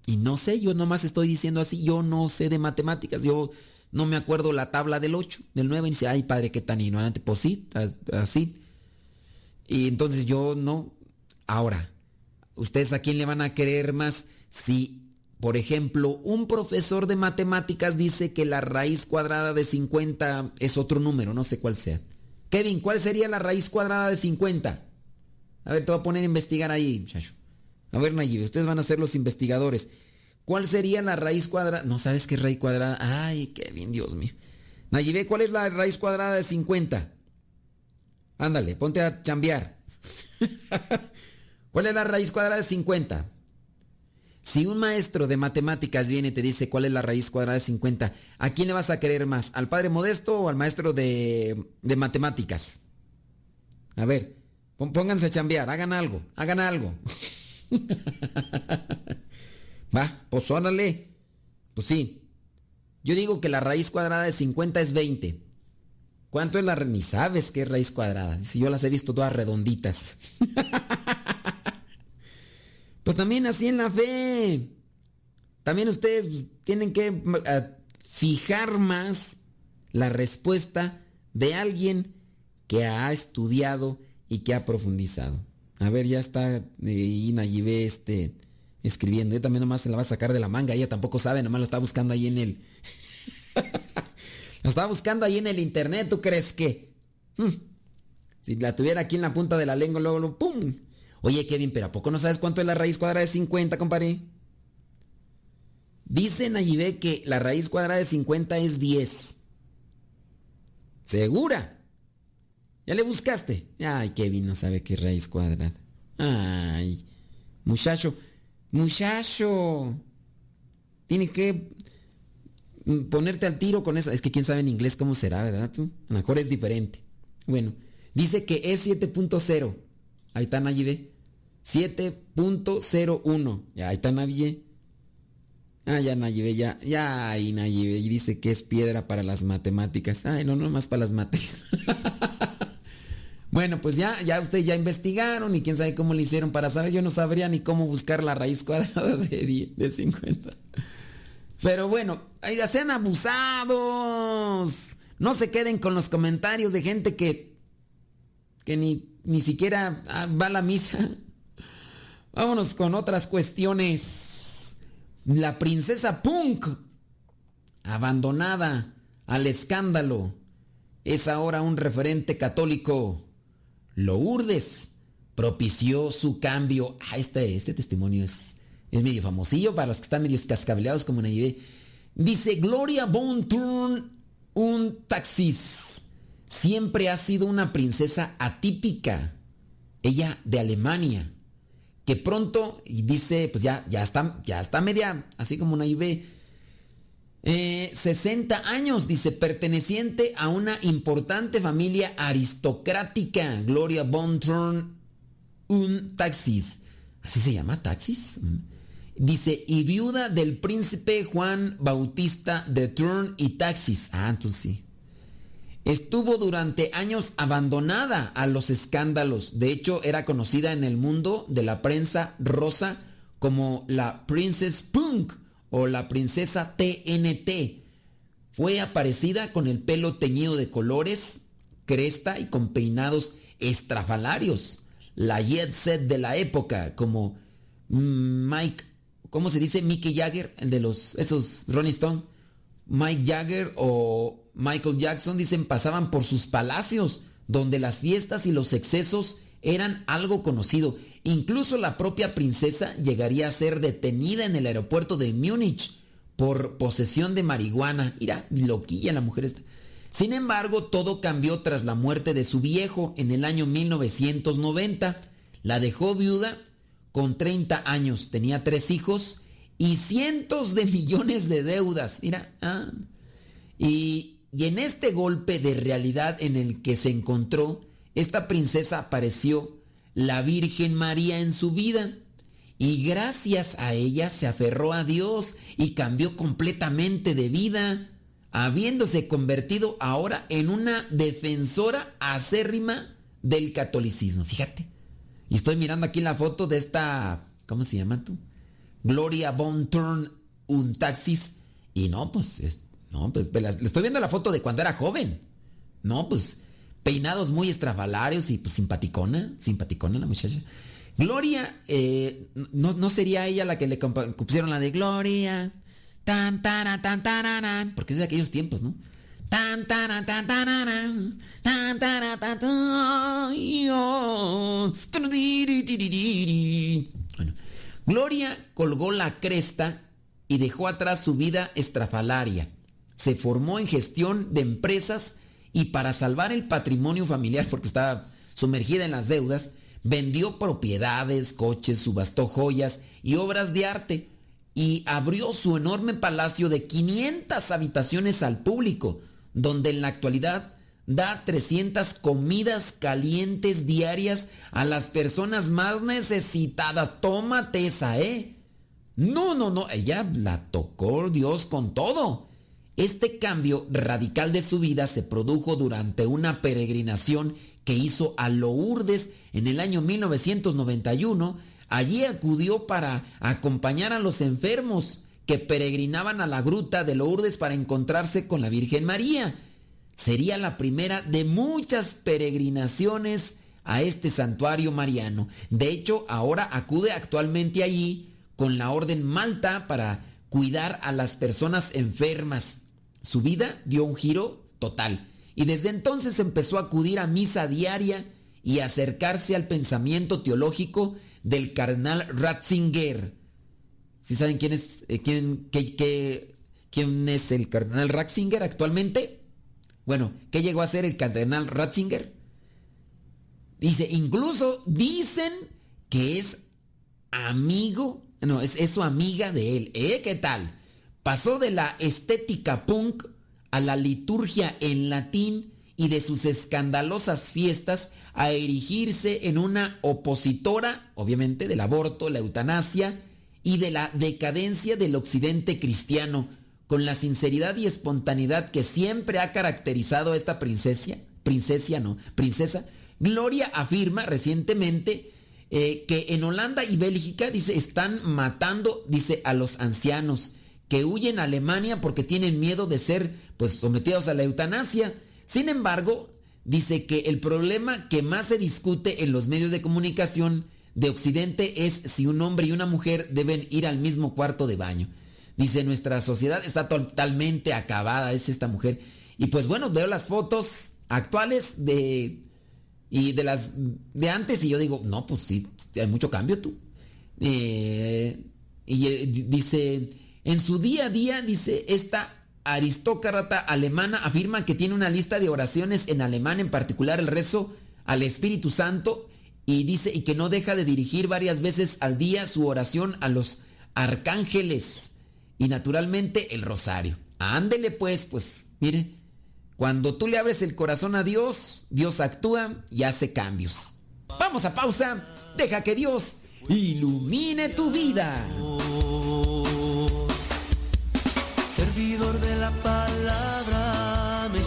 Speaker 1: Y no sé, yo nomás estoy diciendo así, yo no sé de matemáticas, yo no me acuerdo la tabla del 8, del 9, y dice, ay padre, qué tan ignorante, pues sí, as- así. Y entonces yo no. Ahora, ¿ustedes a quién le van a creer más? Si, por ejemplo, un profesor de matemáticas dice que la raíz cuadrada de 50 es otro número, no sé cuál sea. Kevin, ¿cuál sería la raíz cuadrada de 50? A ver, te voy a poner a investigar ahí, muchacho. A ver, Nayib, ustedes van a ser los investigadores. ¿Cuál sería la raíz cuadrada? No sabes qué raíz cuadrada. Ay, Kevin, Dios mío. Nayib, ¿cuál es la raíz cuadrada de 50? Ándale, ponte a chambear. [LAUGHS] ¿Cuál es la raíz cuadrada de 50? Si un maestro de matemáticas viene y te dice cuál es la raíz cuadrada de 50, ¿a quién le vas a creer más? ¿Al padre modesto o al maestro de, de matemáticas? A ver, pónganse a chambear, hagan algo, hagan algo. [LAUGHS] Va, pues órale. Pues sí. Yo digo que la raíz cuadrada de 50 es 20. ¿Cuánto es la Ni sabes qué es raíz cuadrada. Si yo las he visto todas redonditas. [LAUGHS] pues también así en la fe. También ustedes pues, tienen que uh, fijar más la respuesta de alguien que ha estudiado y que ha profundizado. A ver, ya está eh, este, escribiendo. Yo también nomás se la va a sacar de la manga. Ella tampoco sabe, nomás la está buscando ahí en el... [LAUGHS] la estaba buscando ahí en el internet, ¿tú crees que? Hmm. Si la tuviera aquí en la punta de la lengua, luego, luego ¡pum! Oye, Kevin, pero ¿a poco no sabes cuánto es la raíz cuadrada de 50, compadre? Dice Nayibé que la raíz cuadrada de 50 es 10. ¿Segura? ¿Ya le buscaste? Ay, Kevin no sabe qué raíz cuadrada. Ay, muchacho, muchacho. Tienes que ponerte al tiro con eso. Es que quién sabe en inglés cómo será, ¿verdad tú? A lo mejor es diferente. Bueno, dice que es 7.0. Ahí está Nayibé. 7.01. Ya, ahí está Nayibé. Ah, ya Nayibe, ya, ya, ahí Nayibe, dice que es piedra para las matemáticas. Ay, no, no más para las matemáticas. [LAUGHS] bueno, pues ya, ya ustedes ya investigaron y quién sabe cómo le hicieron para saber. Yo no sabría ni cómo buscar la raíz cuadrada [LAUGHS] de, de 50. Pero bueno, sean abusados. No se queden con los comentarios de gente que, que ni, ni siquiera ah, va a la misa. Vámonos con otras cuestiones. La princesa Punk, abandonada al escándalo, es ahora un referente católico. Lourdes propició su cambio. Ah, este, este testimonio es, medio famosillo para los que están medio cascabeleados como idea. Dice Gloria Von un taxis. Siempre ha sido una princesa atípica. Ella de Alemania que pronto, y dice, pues ya, ya está, ya está media, así como una IV, eh, 60 años, dice, perteneciente a una importante familia aristocrática, Gloria Von un taxis. ¿Así se llama taxis? Dice, y viuda del príncipe Juan Bautista de Turn y Taxis. Ah, entonces sí. Estuvo durante años abandonada a los escándalos. De hecho, era conocida en el mundo de la prensa rosa como la Princess Punk o la princesa TNT. Fue aparecida con el pelo teñido de colores, cresta y con peinados estrafalarios. La jet set de la época, como Mike, ¿cómo se dice? Mickey Jagger, el de los, esos Ronnie Stone. Mike Jagger o Michael Jackson, dicen, pasaban por sus palacios, donde las fiestas y los excesos eran algo conocido. Incluso la propia princesa llegaría a ser detenida en el aeropuerto de Múnich por posesión de marihuana. Mira, loquilla la mujer esta. Sin embargo, todo cambió tras la muerte de su viejo en el año 1990. La dejó viuda con 30 años, tenía tres hijos y cientos de millones de deudas. Mira, ah. y y en este golpe de realidad en el que se encontró, esta princesa apareció la Virgen María en su vida. Y gracias a ella se aferró a Dios y cambió completamente de vida, habiéndose convertido ahora en una defensora acérrima del catolicismo. Fíjate. Y estoy mirando aquí la foto de esta, ¿cómo se llama tú? Gloria Von Turn, un taxis. Y no, pues no, pues le estoy viendo la foto de cuando era joven. No, pues peinados muy estrafalarios y pues simpaticona, simpaticona la muchacha. Gloria, eh, no, sería ella la que le pusieron la de Gloria. Tan, tan, tan, tan, porque es de aquellos tiempos, ¿no? Tan, tan, tan, tan, tan, tan, Bueno, Gloria colgó la cresta y dejó atrás su vida estrafalaria se formó en gestión de empresas y para salvar el patrimonio familiar, porque estaba sumergida en las deudas, vendió propiedades, coches, subastó joyas y obras de arte y abrió su enorme palacio de 500 habitaciones al público, donde en la actualidad da 300 comidas calientes diarias a las personas más necesitadas. Tómate esa, ¿eh? No, no, no, ella la tocó Dios con todo. Este cambio radical de su vida se produjo durante una peregrinación que hizo a Lourdes en el año 1991. Allí acudió para acompañar a los enfermos que peregrinaban a la gruta de Lourdes para encontrarse con la Virgen María. Sería la primera de muchas peregrinaciones a este santuario mariano. De hecho, ahora acude actualmente allí con la Orden Malta para cuidar a las personas enfermas. Su vida dio un giro total y desde entonces empezó a acudir a misa diaria y acercarse al pensamiento teológico del cardenal Ratzinger. ¿Sí saben quién es, eh, quién, quién es el cardenal Ratzinger actualmente? Bueno, ¿qué llegó a ser el cardenal Ratzinger? Dice, incluso dicen que es amigo, no, es, es su amiga de él. ¿Eh? ¿Qué tal? Pasó de la estética punk a la liturgia en latín y de sus escandalosas fiestas a erigirse en una opositora, obviamente, del aborto, la eutanasia y de la decadencia del occidente cristiano, con la sinceridad y espontaneidad que siempre ha caracterizado a esta princesa, princesa no, princesa, Gloria afirma recientemente eh, que en Holanda y Bélgica, dice, están matando, dice, a los ancianos que huyen a Alemania porque tienen miedo de ser, pues, sometidos a la eutanasia. Sin embargo, dice que el problema que más se discute en los medios de comunicación de Occidente es si un hombre y una mujer deben ir al mismo cuarto de baño. Dice, nuestra sociedad está totalmente acabada, es esta mujer. Y pues bueno, veo las fotos actuales de y de las de antes, y yo digo, no, pues sí, hay mucho cambio tú. Eh, y eh, dice, en su día a día, dice, esta aristócrata alemana afirma que tiene una lista de oraciones en alemán, en particular el rezo al Espíritu Santo, y dice, y que no deja de dirigir varias veces al día su oración a los arcángeles y naturalmente el rosario. Ándele pues, pues, mire, cuando tú le abres el corazón a Dios, Dios actúa y hace cambios. Vamos a pausa. Deja que Dios ilumine tu vida.
Speaker 6: Servidor de la palabra me.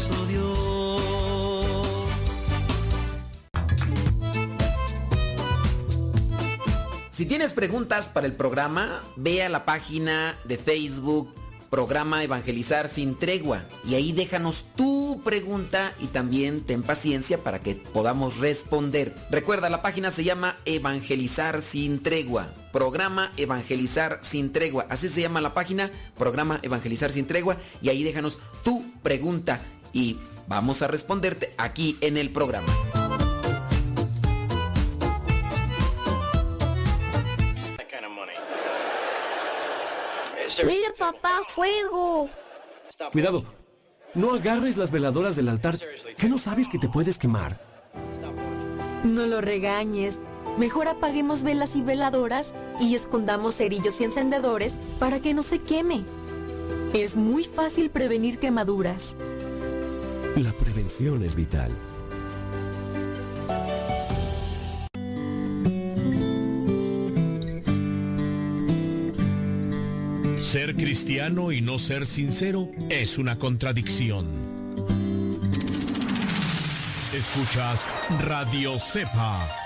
Speaker 1: Si tienes preguntas para el programa, ve a la página de Facebook programa Evangelizar sin tregua. Y ahí déjanos tu pregunta y también ten paciencia para que podamos responder. Recuerda, la página se llama Evangelizar sin tregua. Programa Evangelizar sin tregua. Así se llama la página, Programa Evangelizar sin tregua. Y ahí déjanos tu pregunta y vamos a responderte aquí en el programa.
Speaker 16: Mira, papá, fuego.
Speaker 17: Cuidado. No agarres las veladoras del altar. ¿Qué no sabes que te puedes quemar?
Speaker 18: No lo regañes. Mejor apaguemos velas y veladoras y escondamos cerillos y encendedores para que no se queme. Es muy fácil prevenir quemaduras.
Speaker 17: La prevención es vital.
Speaker 7: Ser cristiano y no ser sincero es una contradicción. Escuchas Radio Cepa.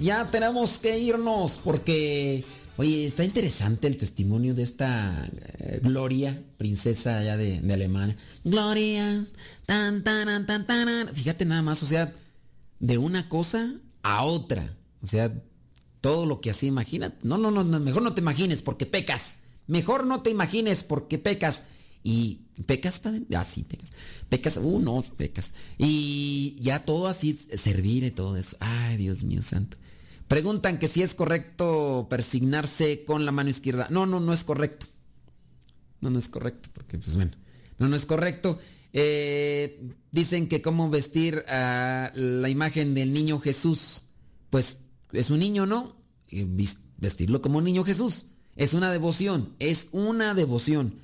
Speaker 1: Ya tenemos que irnos porque, oye, está interesante el testimonio de esta eh, Gloria, princesa allá de, Alemania. Gloria, tan, tan, tan, tan, Fíjate nada más, o sea, de una cosa a otra. O sea, todo lo que así imagina. No, no, no, mejor no te imagines porque pecas. Mejor no te imagines porque pecas. Y pecas, padre. Ah, sí, pecas. Pecas, uh, no, pecas. Y ya todo así, servir y todo eso. Ay, Dios mío santo. Preguntan que si es correcto persignarse con la mano izquierda. No, no, no es correcto. No, no es correcto, porque pues bueno, no, no es correcto. Eh, dicen que cómo vestir a la imagen del niño Jesús. Pues es un niño, ¿no? Vestirlo como un niño Jesús. Es una devoción, es una devoción.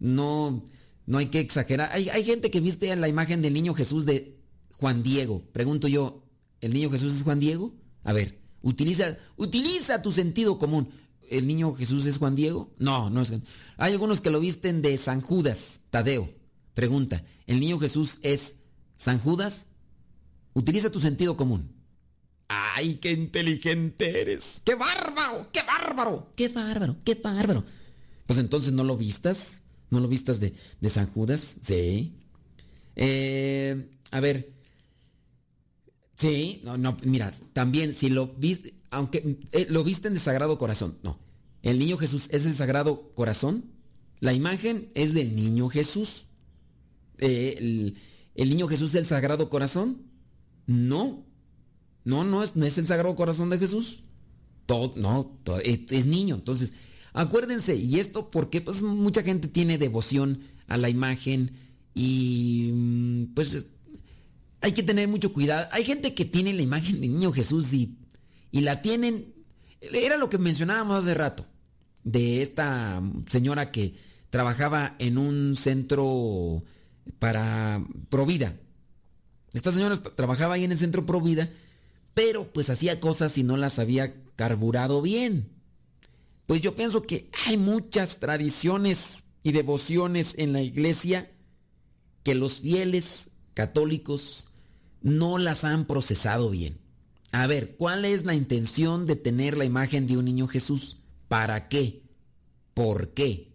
Speaker 1: No, no hay que exagerar. Hay, hay gente que viste la imagen del niño Jesús de Juan Diego. Pregunto yo, ¿el niño Jesús es Juan Diego? A ver, utiliza, utiliza tu sentido común. ¿El niño Jesús es Juan Diego? No, no es. Hay algunos que lo visten de San Judas, Tadeo. Pregunta, ¿el niño Jesús es San Judas? Utiliza tu sentido común. ¡Ay, qué inteligente eres! ¡Qué bárbaro! ¡Qué bárbaro! ¡Qué bárbaro! ¡Qué bárbaro! Pues entonces no lo vistas. ¿No lo vistas de, de San Judas? Sí. Eh, a ver. Sí, no, no, mira, también si lo viste, aunque eh, lo visten de Sagrado Corazón, no. El niño Jesús es el Sagrado Corazón. La imagen es del niño Jesús. Eh, el, niño Jesús del Sagrado Corazón? No. No, no es, no es el Sagrado Corazón de Jesús. Todo, no, todo, es, niño. Entonces, acuérdense, y esto porque pues mucha gente tiene devoción a la imagen y mm, pues hay que tener mucho cuidado. Hay gente que tiene la imagen del niño Jesús y, y la tienen, era lo que mencionábamos hace rato, de esta señora que trabajaba en un centro para Provida. Esta señora trabajaba ahí en el centro Provida, pero pues hacía cosas y no las había carburado bien. Pues yo pienso que hay muchas tradiciones y devociones en la iglesia que los fieles católicos no las han procesado bien. A ver, ¿cuál es la intención de tener la imagen de un niño Jesús? ¿Para qué? ¿Por qué?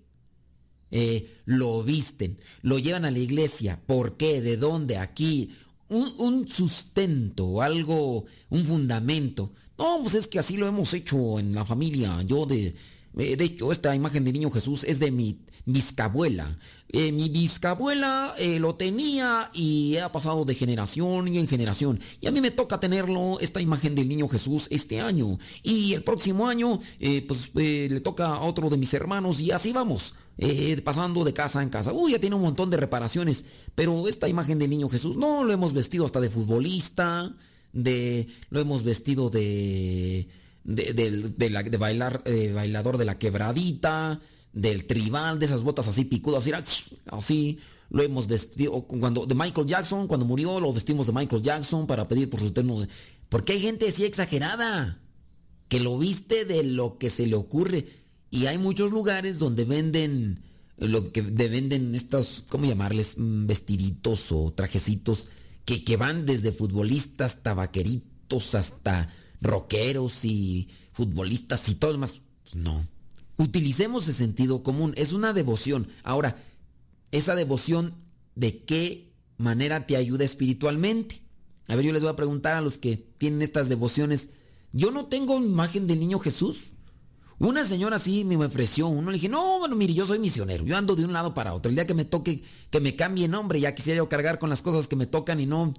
Speaker 1: Eh, lo visten, lo llevan a la iglesia. ¿Por qué? ¿De dónde? Aquí. Un, un, sustento, algo, un fundamento. No, pues es que así lo hemos hecho en la familia. Yo de, eh, de hecho, esta imagen de niño Jesús es de mi bisabuela. Eh, mi bisabuela eh, lo tenía y ha pasado de generación y en generación. Y a mí me toca tenerlo, esta imagen del niño Jesús, este año. Y el próximo año, pues le toca a otro de mis hermanos y así vamos. pasando de casa en casa. Uy, ya tiene un montón de reparaciones. Pero esta imagen del niño Jesús, no, lo hemos vestido hasta de futbolista, de, lo hemos vestido de, de, de, de, la, de bailar, bailador de la quebradita, del tribal, de esas botas así picudas, así, lo hemos vestido, cuando, de Michael Jackson, cuando murió, lo vestimos de Michael Jackson para pedir por sus ternos. Porque hay gente así exagerada, que lo viste de lo que se le ocurre. Y hay muchos lugares donde venden, lo que venden estos, ¿cómo llamarles? Vestiditos o trajecitos, que, que van desde futbolistas, tabaqueritos, hasta rockeros y futbolistas y todo lo más. No Utilicemos el sentido común, es una devoción. Ahora, esa devoción, ¿de qué manera te ayuda espiritualmente? A ver, yo les voy a preguntar a los que tienen estas devociones. Yo no tengo imagen del niño Jesús. Una señora así me ofreció uno, le dije, no, bueno, mire, yo soy misionero, yo ando de un lado para otro. El día que me toque, que me cambie nombre, ya quisiera yo cargar con las cosas que me tocan y no.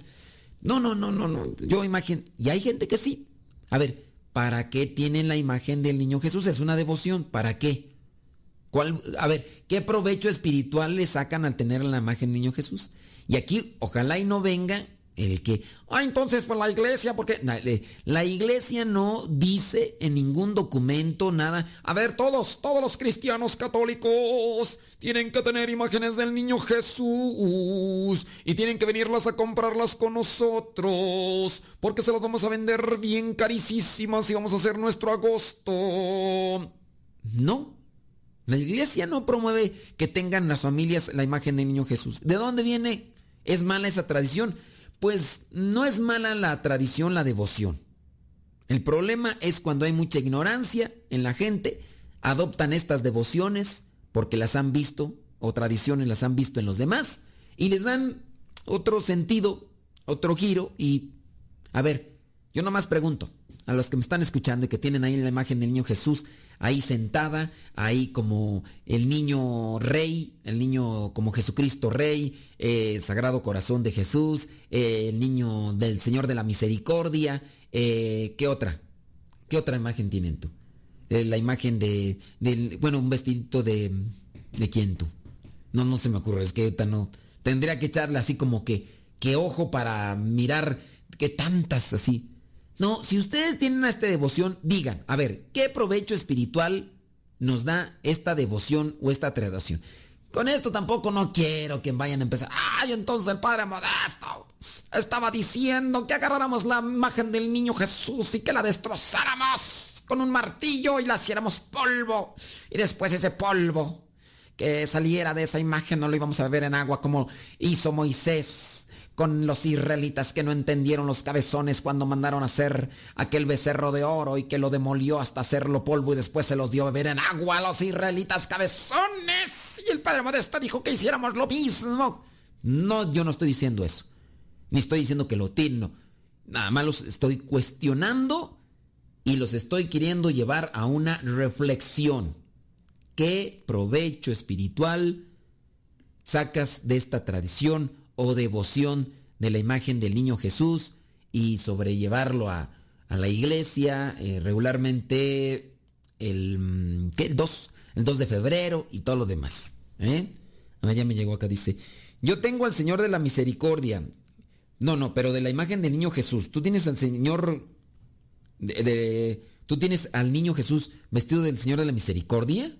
Speaker 1: No, no, no, no, no. Yo imagino. Y hay gente que sí. A ver, ¿Para qué tienen la imagen del niño Jesús? Es una devoción. ¿Para qué? ¿Cuál, a ver, ¿qué provecho espiritual le sacan al tener la imagen del niño Jesús? Y aquí, ojalá y no venga el que, ah, entonces por la iglesia, porque la iglesia no dice en ningún documento nada. A ver, todos, todos los cristianos católicos tienen que tener imágenes del niño Jesús y tienen que venirlas a comprarlas con nosotros, porque se las vamos a vender bien carísimas y vamos a hacer nuestro agosto. No. La iglesia no promueve que tengan las familias la imagen del niño Jesús. ¿De dónde viene? Es mala esa tradición. Pues no es mala la tradición, la devoción. El problema es cuando hay mucha ignorancia en la gente, adoptan estas devociones porque las han visto o tradiciones las han visto en los demás y les dan otro sentido, otro giro y a ver, yo nomás pregunto a los que me están escuchando y que tienen ahí la imagen del niño Jesús, ahí sentada, ahí como el niño rey, el niño como Jesucristo rey, eh, Sagrado Corazón de Jesús, eh, el niño del Señor de la Misericordia, eh, ¿qué otra? ¿Qué otra imagen tienen tú? La imagen de, del- bueno, un vestidito de, ¿de quién tú? No, no se me ocurre, es que no. Tendría que echarle así como que, que ojo para mirar que tantas así. No, si ustedes tienen esta devoción, digan, a ver, ¿qué provecho espiritual nos da esta devoción o esta tradición? Con esto tampoco no quiero que vayan a empezar. Ay, entonces el Padre Modesto estaba diciendo que agarráramos la imagen del niño Jesús y que la destrozáramos con un martillo y la hiciéramos polvo. Y después ese polvo que saliera de esa imagen no lo íbamos a ver en agua como hizo Moisés con los israelitas que no entendieron los cabezones cuando mandaron a hacer aquel becerro de oro y que lo demolió hasta hacerlo polvo y después se los dio a beber en agua a los israelitas cabezones. Y el Padre Modesto dijo que hiciéramos lo mismo. No, yo no estoy diciendo eso. Ni estoy diciendo que lo tiren. Nada más los estoy cuestionando y los estoy queriendo llevar a una reflexión. ¿Qué provecho espiritual sacas de esta tradición o devoción de la imagen del niño Jesús y sobrellevarlo a, a la iglesia eh, regularmente el, mm, ¿qué? el 2, el 2 de febrero y todo lo demás. ¿eh? Ya me llegó acá, dice, yo tengo al Señor de la Misericordia. No, no, pero de la imagen del niño Jesús. Tú tienes al Señor de, de- tú tienes al niño Jesús vestido del Señor de la Misericordia.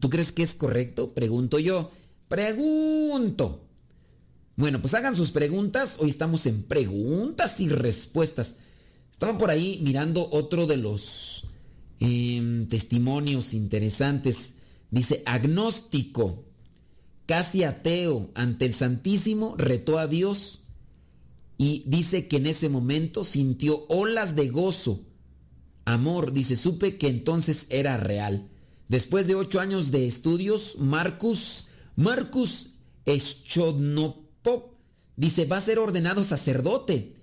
Speaker 1: ¿Tú crees que es correcto? Pregunto yo. Pregunto. Bueno, pues hagan sus preguntas. Hoy estamos en preguntas y respuestas. Estaba por ahí mirando otro de los em, testimonios interesantes. Dice, agnóstico, casi ateo, ante el Santísimo, retó a Dios y dice que en ese momento sintió olas de gozo. Amor, dice, supe que entonces era real. Después de ocho años de estudios, Marcus, Marcus Eschodnopop, dice, va a ser ordenado sacerdote.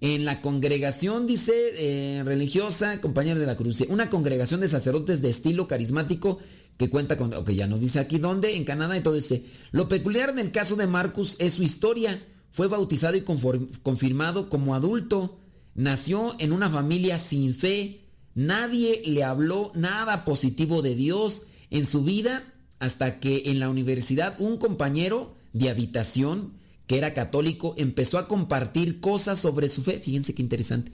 Speaker 1: En la congregación, dice, eh, religiosa, compañera de la cruz, una congregación de sacerdotes de estilo carismático que cuenta con, ok, ya nos dice aquí dónde, en Canadá, dice, lo peculiar en el caso de Marcus es su historia. Fue bautizado y conform- confirmado como adulto. Nació en una familia sin fe. Nadie le habló nada positivo de Dios en su vida hasta que en la universidad un compañero de habitación que era católico empezó a compartir cosas sobre su fe. Fíjense qué interesante.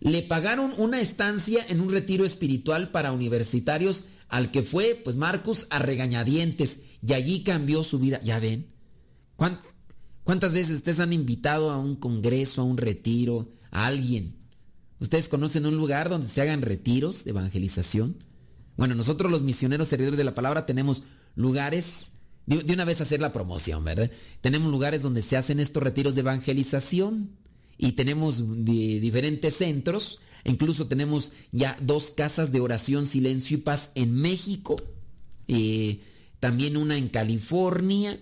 Speaker 1: Le pagaron una estancia en un retiro espiritual para universitarios al que fue, pues Marcus, a regañadientes y allí cambió su vida. Ya ven. ¿Cuán- ¿Cuántas veces ustedes han invitado a un congreso, a un retiro, a alguien? ¿Ustedes conocen un lugar donde se hagan retiros de evangelización? Bueno, nosotros los misioneros servidores de la palabra tenemos lugares, de, una vez hacer la promoción, ¿verdad? Tenemos lugares donde se hacen estos retiros de evangelización y tenemos di- diferentes centros, incluso tenemos ya dos casas de oración, silencio y paz en México, eh, también una en California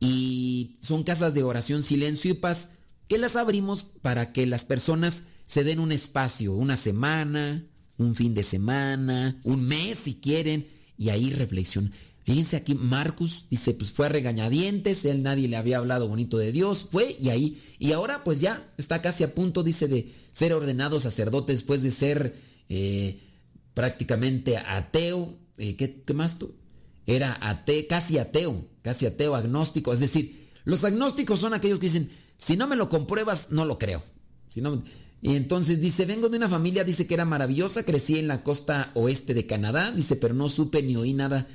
Speaker 1: y son casas de oración, silencio y paz que las abrimos para que las personas se den un espacio, una semana, un fin de semana, un mes si quieren, y ahí reflexionan. Fíjense aquí, Marcus dice, pues fue a regañadientes, él nadie le había hablado bonito de Dios, fue y ahí, y ahora pues ya está casi a punto, dice, de ser ordenado sacerdote después de ser eh, prácticamente ateo. Eh, ¿qué, más tú? Era ateo, casi ateo, casi ateo, agnóstico. Es decir, los agnósticos son aquellos que dicen, si no me lo compruebas, no lo creo. Si no, y entonces dice, vengo de una familia, dice que era maravillosa, crecí en la costa oeste de Canadá, dice, pero no supe ni oí nada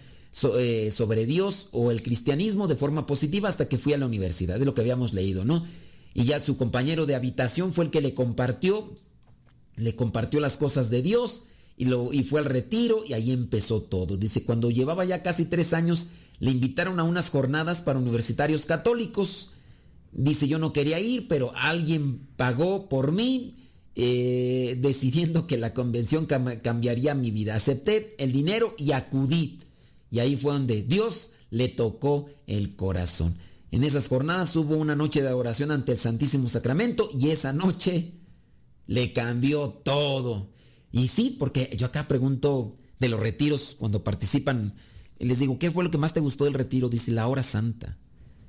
Speaker 1: eh, sobre Dios o el cristianismo de forma positiva hasta que fui a la universidad, de lo que habíamos leído, ¿no? Y ya su compañero de habitación fue el que le compartió, le compartió las cosas de Dios y, lo, y fue al retiro y ahí empezó todo. Dice, cuando llevaba ya casi tres años, le invitaron a unas jornadas para universitarios católicos. Dice, yo no quería ir, pero alguien pagó por mí, eh, [LAUGHS] decidiendo que la convención cam- cambiaría mi vida. Acepté el dinero y acudí. Y ahí fue donde Dios le tocó el corazón. En esas jornadas hubo una noche de oración ante el Santísimo Sacramento y esa noche le cambió todo. Y sí, porque yo acá pregunto, de los retiros cuando participan. Les digo, ¿qué fue lo que más te gustó del retiro? Dice la hora santa.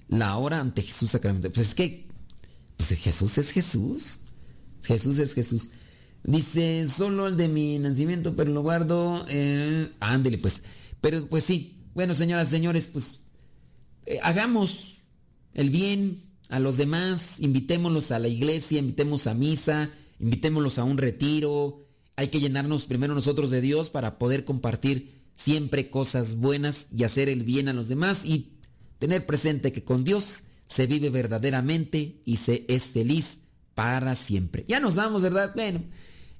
Speaker 1: La hora ante Jesús sacramento. Pues es que pues Jesús es Jesús. Jesús es Jesús. Dice, solo el de mi nacimiento, pero lo guardo. Eh, ándele, pues. Pero pues sí. Bueno, señoras, señores, pues eh, hagamos el bien a los demás, invitémoslos a la iglesia, invitemos a misa, invitémoslos a un retiro. Hay que llenarnos primero nosotros de Dios para poder compartir siempre cosas buenas y hacer el bien a los demás y tener presente que con Dios se vive verdaderamente y se es feliz para siempre. Ya nos vamos, ¿verdad? Bueno,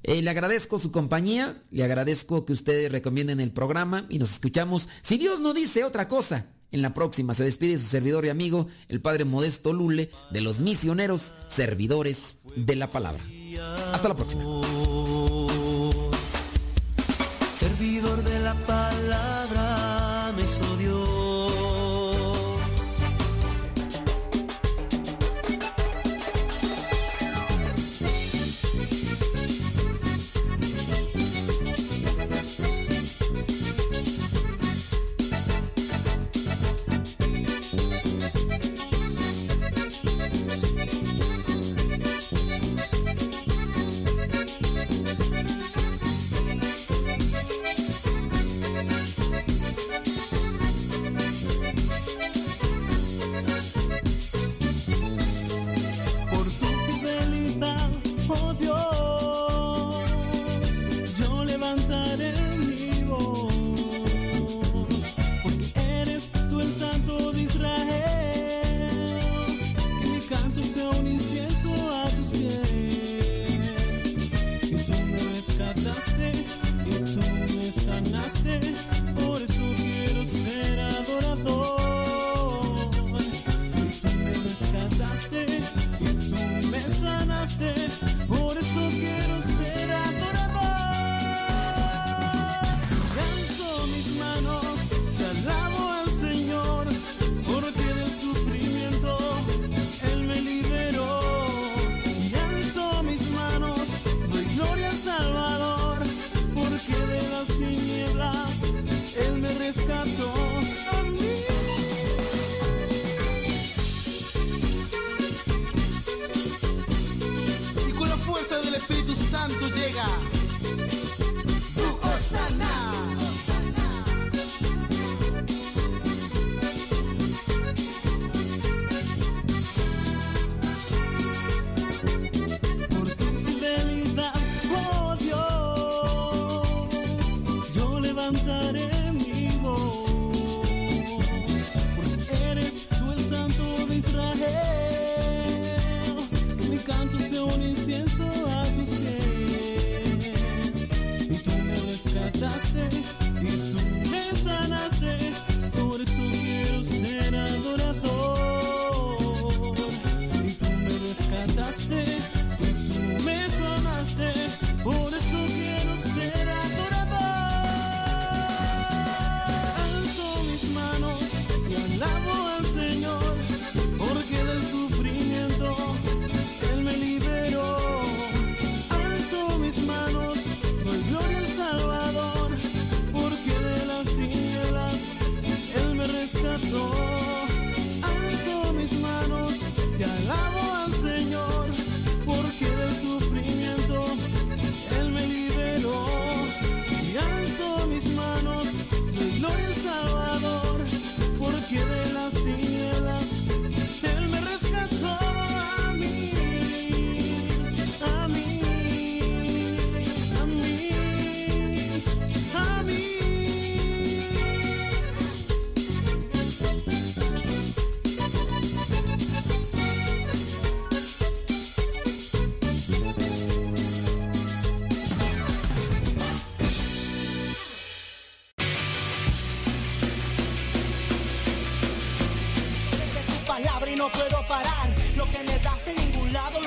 Speaker 1: eh, le agradezco su compañía, le agradezco que ustedes recomienden el programa y nos escuchamos. Si Dios no dice otra cosa, en la próxima se despide su servidor y amigo, el Padre Modesto Lule, de los misioneros servidores de la palabra. Hasta la próxima.
Speaker 6: Servidor de la palabra